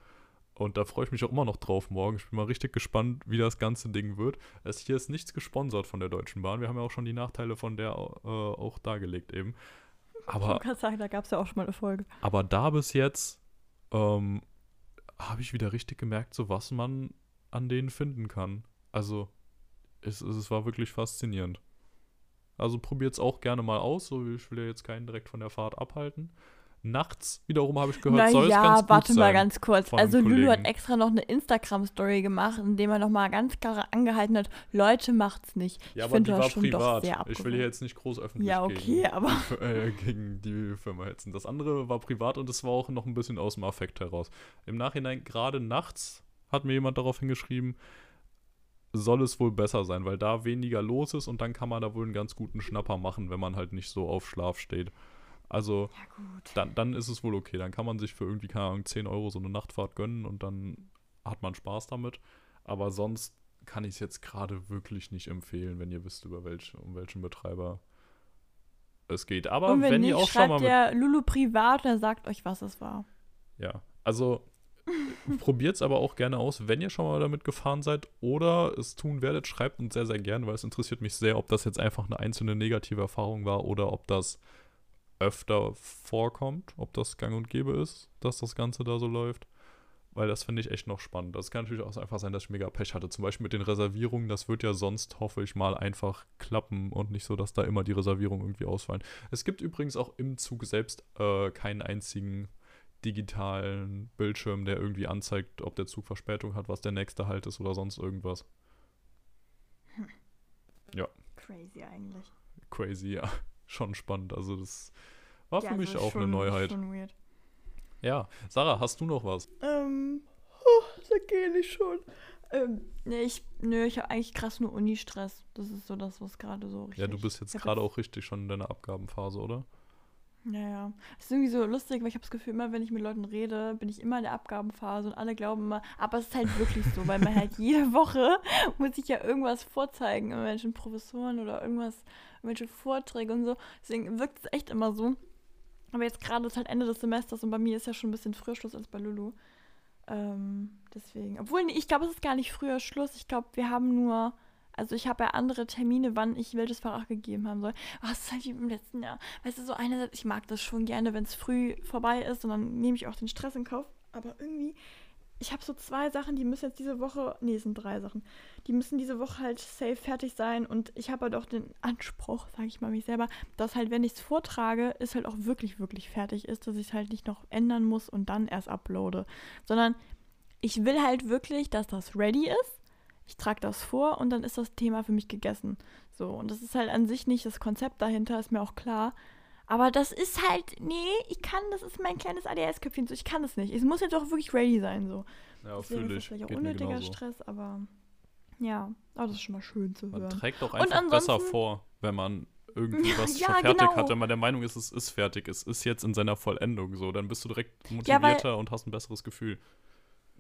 Und da freue ich mich auch immer noch drauf morgen. Ich bin mal richtig gespannt, wie das ganze Ding wird. Es hier ist nichts gesponsert von der Deutschen Bahn. Wir haben ja auch schon die Nachteile von der äh, auch dargelegt eben. Aber, ich kann sagen, da gab es ja auch schon mal eine Folge. aber da bis jetzt ähm, habe ich wieder richtig gemerkt, so was man an denen finden kann. Also es, es, war wirklich faszinierend. Also probiert es auch gerne mal aus. So, ich will ja jetzt keinen direkt von der Fahrt abhalten. Nachts wiederum habe ich gehört, soll es Naja, ganz gut warte mal sein. ganz kurz. von Also Lulu hat Kollegen. extra noch eine Instagram-Story gemacht, in dem er nochmal ganz klar angehalten hat, Leute, macht's nicht. Ja, ich aber finde, du war hast schon doch privat. sehr Ich will hier jetzt nicht groß öffentlich Ja, okay, gegen, aber die, äh, gegen die Firma hetzen. Das andere war privat und es war auch noch ein bisschen aus dem Affekt heraus. Im Nachhinein, gerade nachts, hat mir jemand darauf hingeschrieben, soll es wohl besser sein, weil da weniger los ist und dann kann man da wohl einen ganz guten Schnapper machen, wenn man halt nicht so auf Schlaf steht. Also ja dann, dann ist es wohl okay. Dann kann man sich für irgendwie, keine Ahnung, 10 Euro so eine Nachtfahrt gönnen und dann hat man Spaß damit. Aber sonst kann ich es jetzt gerade wirklich nicht empfehlen, wenn ihr wisst, über welche, um welchen Betreiber es geht. Aber Und wenn, wenn, nicht, ihr auch schon mal der Lulu privat und er sagt euch, was es war. Ja, also probiert es aber auch gerne aus, wenn ihr schon mal damit gefahren seid oder es tun werdet, schreibt uns sehr, sehr gerne, weil es interessiert mich sehr, ob das jetzt einfach eine einzelne negative Erfahrung war oder ob das öfter vorkommt, ob das gang und gäbe ist, dass das Ganze da so läuft. Weil das finde ich echt noch spannend. Das kann natürlich auch einfach sein, dass ich mega Pech hatte. Zum Beispiel mit den Reservierungen, das wird ja sonst, hoffe ich mal, einfach klappen und nicht so, dass da immer die Reservierungen irgendwie ausfallen. Es gibt übrigens auch im Zug selbst äh, keinen einzigen digitalen Bildschirm, der irgendwie anzeigt, ob der Zug Verspätung hat, was der nächste Halt ist oder sonst irgendwas. Crazy eigentlich. Crazy, ja. Schon spannend. Also das war für Ja, mich also auch schon, eine Neuheit. Schon weird. Ja. Sarah, hast du noch was? Ähm, oh, da gehe ich schon. Ähm, nee, ich, nö, ich habe eigentlich krass nur Uni-Stress. Das ist so das, was gerade so richtig. Ja, du bist jetzt gerade auch richtig schon in deiner Abgabenphase, oder? Ja, ja. Das ist irgendwie so lustig, weil ich habe das Gefühl, immer wenn ich mit Leuten rede, bin ich immer in der Abgabenphase und alle glauben immer, aber es ist halt wirklich so, weil man halt jede Woche muss ich ja irgendwas vorzeigen, irgendwelchen Professoren oder irgendwas, irgendwelche Vorträge und so. Deswegen wirkt es echt immer so. Aber jetzt gerade ist halt Ende des Semesters und bei mir ist ja schon ein bisschen früher Schluss als bei Lulu. Ähm, deswegen. Obwohl, ich glaube, es ist gar nicht früher Schluss. Ich glaube, wir haben nur. Also ich habe ja andere Termine, wann ich welches Fach gegeben haben soll. Aber es ist halt wie im letzten Jahr. Weißt du, so einerseits, ich mag das schon gerne, wenn es früh vorbei ist und dann nehme ich auch den Stress in Kauf. Aber irgendwie, ich habe so zwei Sachen, die müssen jetzt diese Woche, nee, es sind drei Sachen, die müssen diese Woche halt safe fertig sein und ich habe halt auch den Anspruch, sage ich mal mich selber, dass halt, wenn ich es vortrage, es halt auch wirklich, wirklich fertig ist, dass ich es halt nicht noch ändern muss und dann erst uploade, sondern ich will halt wirklich, dass das ready ist. Ich trage das vor und dann ist das Thema für mich gegessen. So, und das ist halt an sich nicht das Konzept dahinter, ist mir auch klar. Aber das ist halt, nee, ich kann, das ist mein kleines ADS-Köpfchen, so, ich kann das nicht. Es muss jetzt auch wirklich ready sein, so. Ja, Deswegen ist das vielleicht auch unnötiger Stress, aber ja, aber das ist schon mal schön zu Man hören. trägt auch Und einfach besser vor, wenn man irgendwie was Ja, schon fertig genau. hat, wenn man der Meinung ist, es ist fertig, es ist jetzt in seiner Vollendung so, dann bist du direkt Ja, motivierter und hast ein besseres Gefühl.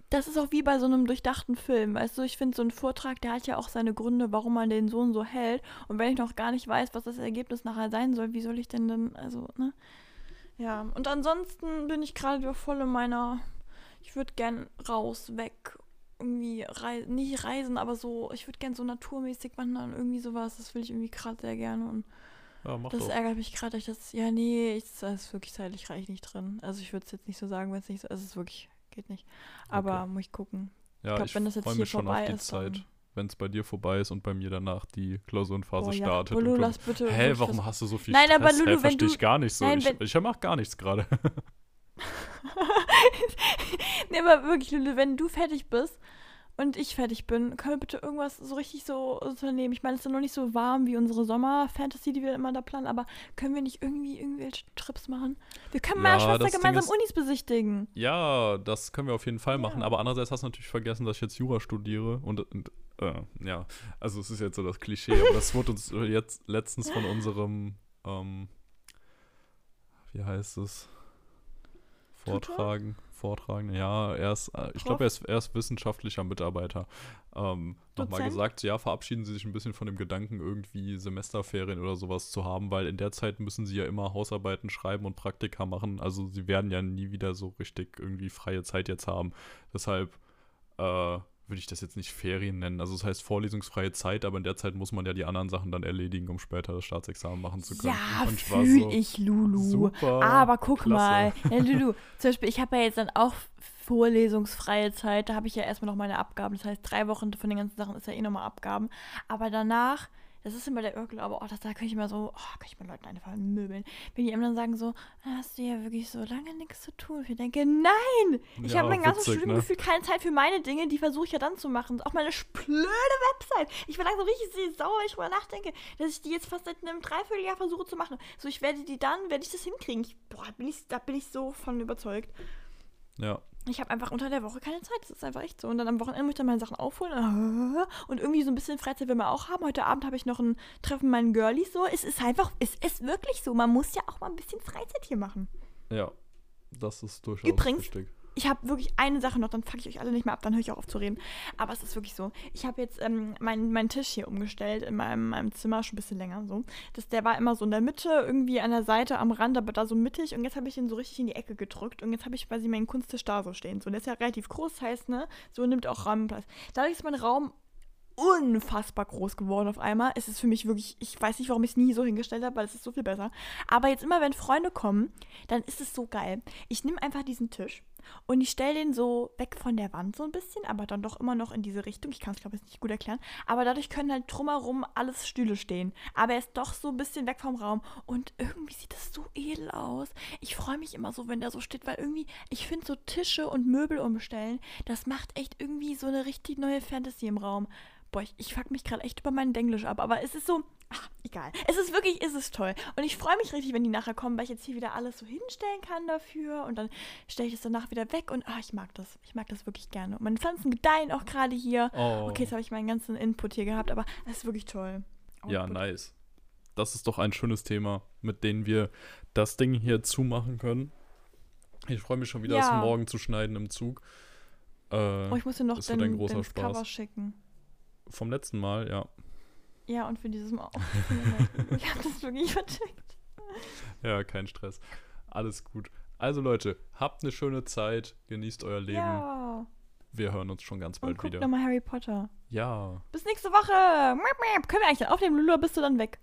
Das ist auch wie bei so einem durchdachten Film. Weißt du, ich finde, so ein Vortrag, der hat ja auch seine Gründe, warum man den so und so hält. Und wenn ich noch gar nicht weiß, was das Ergebnis nachher sein soll, wie soll ich denn dann, also, ne? Ja, und ansonsten bin ich gerade wieder voll in meiner, ich würde gern raus, weg, irgendwie, rei nicht reisen, aber so, ich würde gern so naturmäßig wandern, irgendwie sowas. Das will ich irgendwie gerade sehr gerne. Und Ja, mach das doch. ärgert mich gerade, dass ich das, ja, nee, ich, das ist wirklich zeitlich reich nicht drin. Also ich würde es jetzt nicht so sagen, wenn es nicht so, es ist wirklich, geht nicht. Aber muss ich gucken. Ja, glaub, ich wenn das jetzt freue mich schon auf die ist, Zeit, wenn es bei dir vorbei ist und bei mir danach die Klausurenphase Boah, ja. startet. Lulu, lass bitte Hä, warum hast du so viel Nein, Stress? aber Lulu, Hä, verstehe ich gar nicht so. Nein, ich, ich mach gar nichts gerade. nee, aber wirklich, Lulu, wenn du fertig bist und ich fertig bin, können wir bitte irgendwas so richtig so unternehmen? Ich meine, es ist ja noch nicht so warm wie unsere Sommer-Fantasy, die wir immer da planen, aber können wir nicht irgendwie irgendwelche Trips machen? Wir können Ja, meiner Schwester gemeinsam ist- Unis besichtigen. Ja, das können wir auf jeden Fall Ja. machen. Aber andererseits hast du natürlich vergessen, dass ich jetzt Jura studiere. Und, und äh, ja, also es ist jetzt so das Klischee, aber das wurde uns jetzt letztens von unserem, ähm, wie heißt es? Tutor? Vortragen. Vortragender. Ja, er ist, äh, ich glaube, er ist, er ist wissenschaftlicher Mitarbeiter. Ähm, Nochmal gesagt, ja, verabschieden Sie sich ein bisschen von dem Gedanken, irgendwie Semesterferien oder sowas zu haben, weil in der Zeit müssen Sie ja immer Hausarbeiten schreiben und Praktika machen. Also Sie werden ja nie wieder so richtig irgendwie freie Zeit jetzt haben. Deshalb äh, würde ich das jetzt nicht Ferien nennen. Also es heißt vorlesungsfreie Zeit, aber in der Zeit muss man ja die anderen Sachen dann erledigen, um später das Staatsexamen machen zu können. Ja, Und ich war fühl so, ich, Lulu. Super. Aber guck klasse. mal, ja, Lulu, zum Beispiel, ich habe ja jetzt dann auch vorlesungsfreie Zeit. Da habe ich ja erstmal noch meine Abgaben. Das heißt, drei Wochen von den ganzen Sachen ist ja eh nochmal Abgaben. Aber danach, das ist immer der Irrglaube, oh, das, da kann ich immer so, oh, kann ich mit Leuten einfach möbeln. Wenn die immer dann sagen so, "Da hast du ja wirklich so lange nichts zu tun. Ich denke, nein! Ich Ja, habe mein ganzes witzig, Studium ne? keine Zeit für meine Dinge, die versuche ich ja dann zu machen. Auch meine blöde Website. Ich bin langsam richtig sauer, wenn ich drüber nachdenke, dass ich die jetzt fast seit einem Dreivierteljahr versuche zu machen. So, ich werde die dann, werde ich das hinkriegen. Ich, boah, bin ich, da bin ich so von überzeugt. Ja, Ich habe einfach unter der Woche keine Zeit. Das ist einfach echt so. Und dann am Wochenende muss ich dann meine Sachen aufholen. Und irgendwie so ein bisschen Freizeit will man auch haben. Heute Abend habe ich noch ein Treffen mit meinen Girlies so. Es ist einfach, es ist wirklich so. Man muss ja auch mal ein bisschen Freizeit hier machen. ja. Das ist durchaus Übrigens, wichtig. Ich habe wirklich eine Sache noch, dann fuck ich euch alle nicht mehr ab, dann höre ich auch auf zu reden. Aber es ist wirklich so. Ich habe jetzt ähm, meinen meinen Tisch hier umgestellt in meinem, meinem Zimmer, schon ein bisschen länger so. Das, der war immer so in der Mitte, irgendwie an der Seite, am Rand, aber da so mittig. Und jetzt habe ich ihn so richtig in die Ecke gedrückt. Und jetzt habe ich quasi meinen Kunsttisch da so stehen. So, und der ist ja relativ groß, heißt, ne, so nimmt auch Raumplatz. Dadurch ist mein Raum unfassbar groß geworden auf einmal. Es ist für mich wirklich, ich weiß nicht, warum ich es nie so hingestellt habe, weil es ist so viel besser. Aber jetzt immer, wenn Freunde kommen, dann ist es so geil. Ich nehme einfach diesen Tisch und ich stelle den so weg von der Wand so ein bisschen, aber dann doch immer noch in diese Richtung. Ich kann es, glaube ich, nicht gut erklären. Aber dadurch können halt drumherum alles Stühle stehen. Aber er ist doch so ein bisschen weg vom Raum. Und irgendwie sieht das so edel aus. Ich freue mich immer so, wenn der so steht, weil irgendwie, ich finde so Tische und Möbel umstellen, das macht echt irgendwie so eine richtig neue Fantasy im Raum. Boah, ich, ich fuck mich gerade echt über meinen Denglisch ab, aber es ist so, ach, egal. Es ist wirklich, es ist toll. Und ich freue mich richtig, wenn die nachher kommen, weil ich jetzt hier wieder alles so hinstellen kann dafür und dann stelle ich es danach wieder weg und ah, ich mag das. Ich mag das wirklich gerne. Und meine Pflanzen gedeihen auch gerade hier. Oh. Okay, jetzt habe ich meinen ganzen Input hier gehabt, aber es ist wirklich toll. Ja, Output. nice. Das ist doch ein schönes Thema, mit dem wir das Ding hier zumachen können. Ich freue mich schon wieder, Ja. es morgen zu schneiden im Zug. Äh, Oh, ich muss dir noch das den, den. Cover schicken. Vom letzten Mal, ja. Ja, und für dieses Mal auch. ich habe das wirklich vercheckt. Ja, kein Stress. Alles gut. Also Leute, habt eine schöne Zeit, genießt euer Leben. Ja. Wir hören uns schon ganz Und bald guck wieder. nochmal Harry Potter. Ja, Bis nächste Woche. Miep, miep. Können wir eigentlich dann aufnehmen, Lulu, bist du dann weg?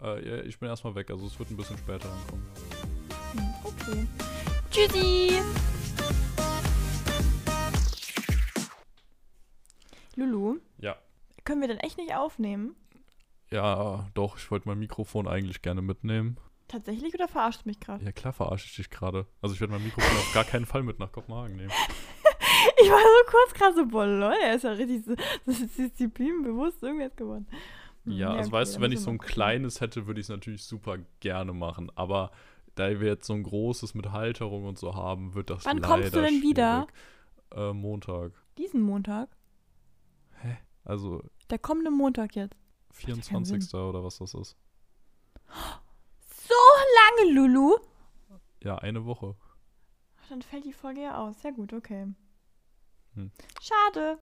äh, ja, ich bin erstmal weg, also es wird ein bisschen später ankommen. Hm, okay. Tschüssi. Lulu. Können wir denn echt nicht aufnehmen? Ja, doch, ich wollte mein Mikrofon eigentlich gerne mitnehmen. Tatsächlich oder verarscht du mich gerade? Ja, klar verarsche ich dich gerade. Also ich werde mein Mikrofon auf gar keinen Fall mit nach Kopenhagen nehmen. Ich war so kurz gerade so, boah, Leute, er ist ja richtig so, so disziplinbewusst irgendwas geworden. Hm, Ja, also okay, weißt du, wenn ich so ein kleines hätte, würde ich es natürlich super gerne machen. Aber da wir jetzt so ein großes mit Halterung und so haben, wird das Wann leider kommst du denn wieder? schwierig. Äh, Montag. Diesen Montag? Also Der kommende Montag jetzt. ja keinen 24. oder was das ist. So lange, Lulu? Ja, eine Woche. Ach, Dann fällt die Folge ja aus. Ja gut, okay. Hm. Schade.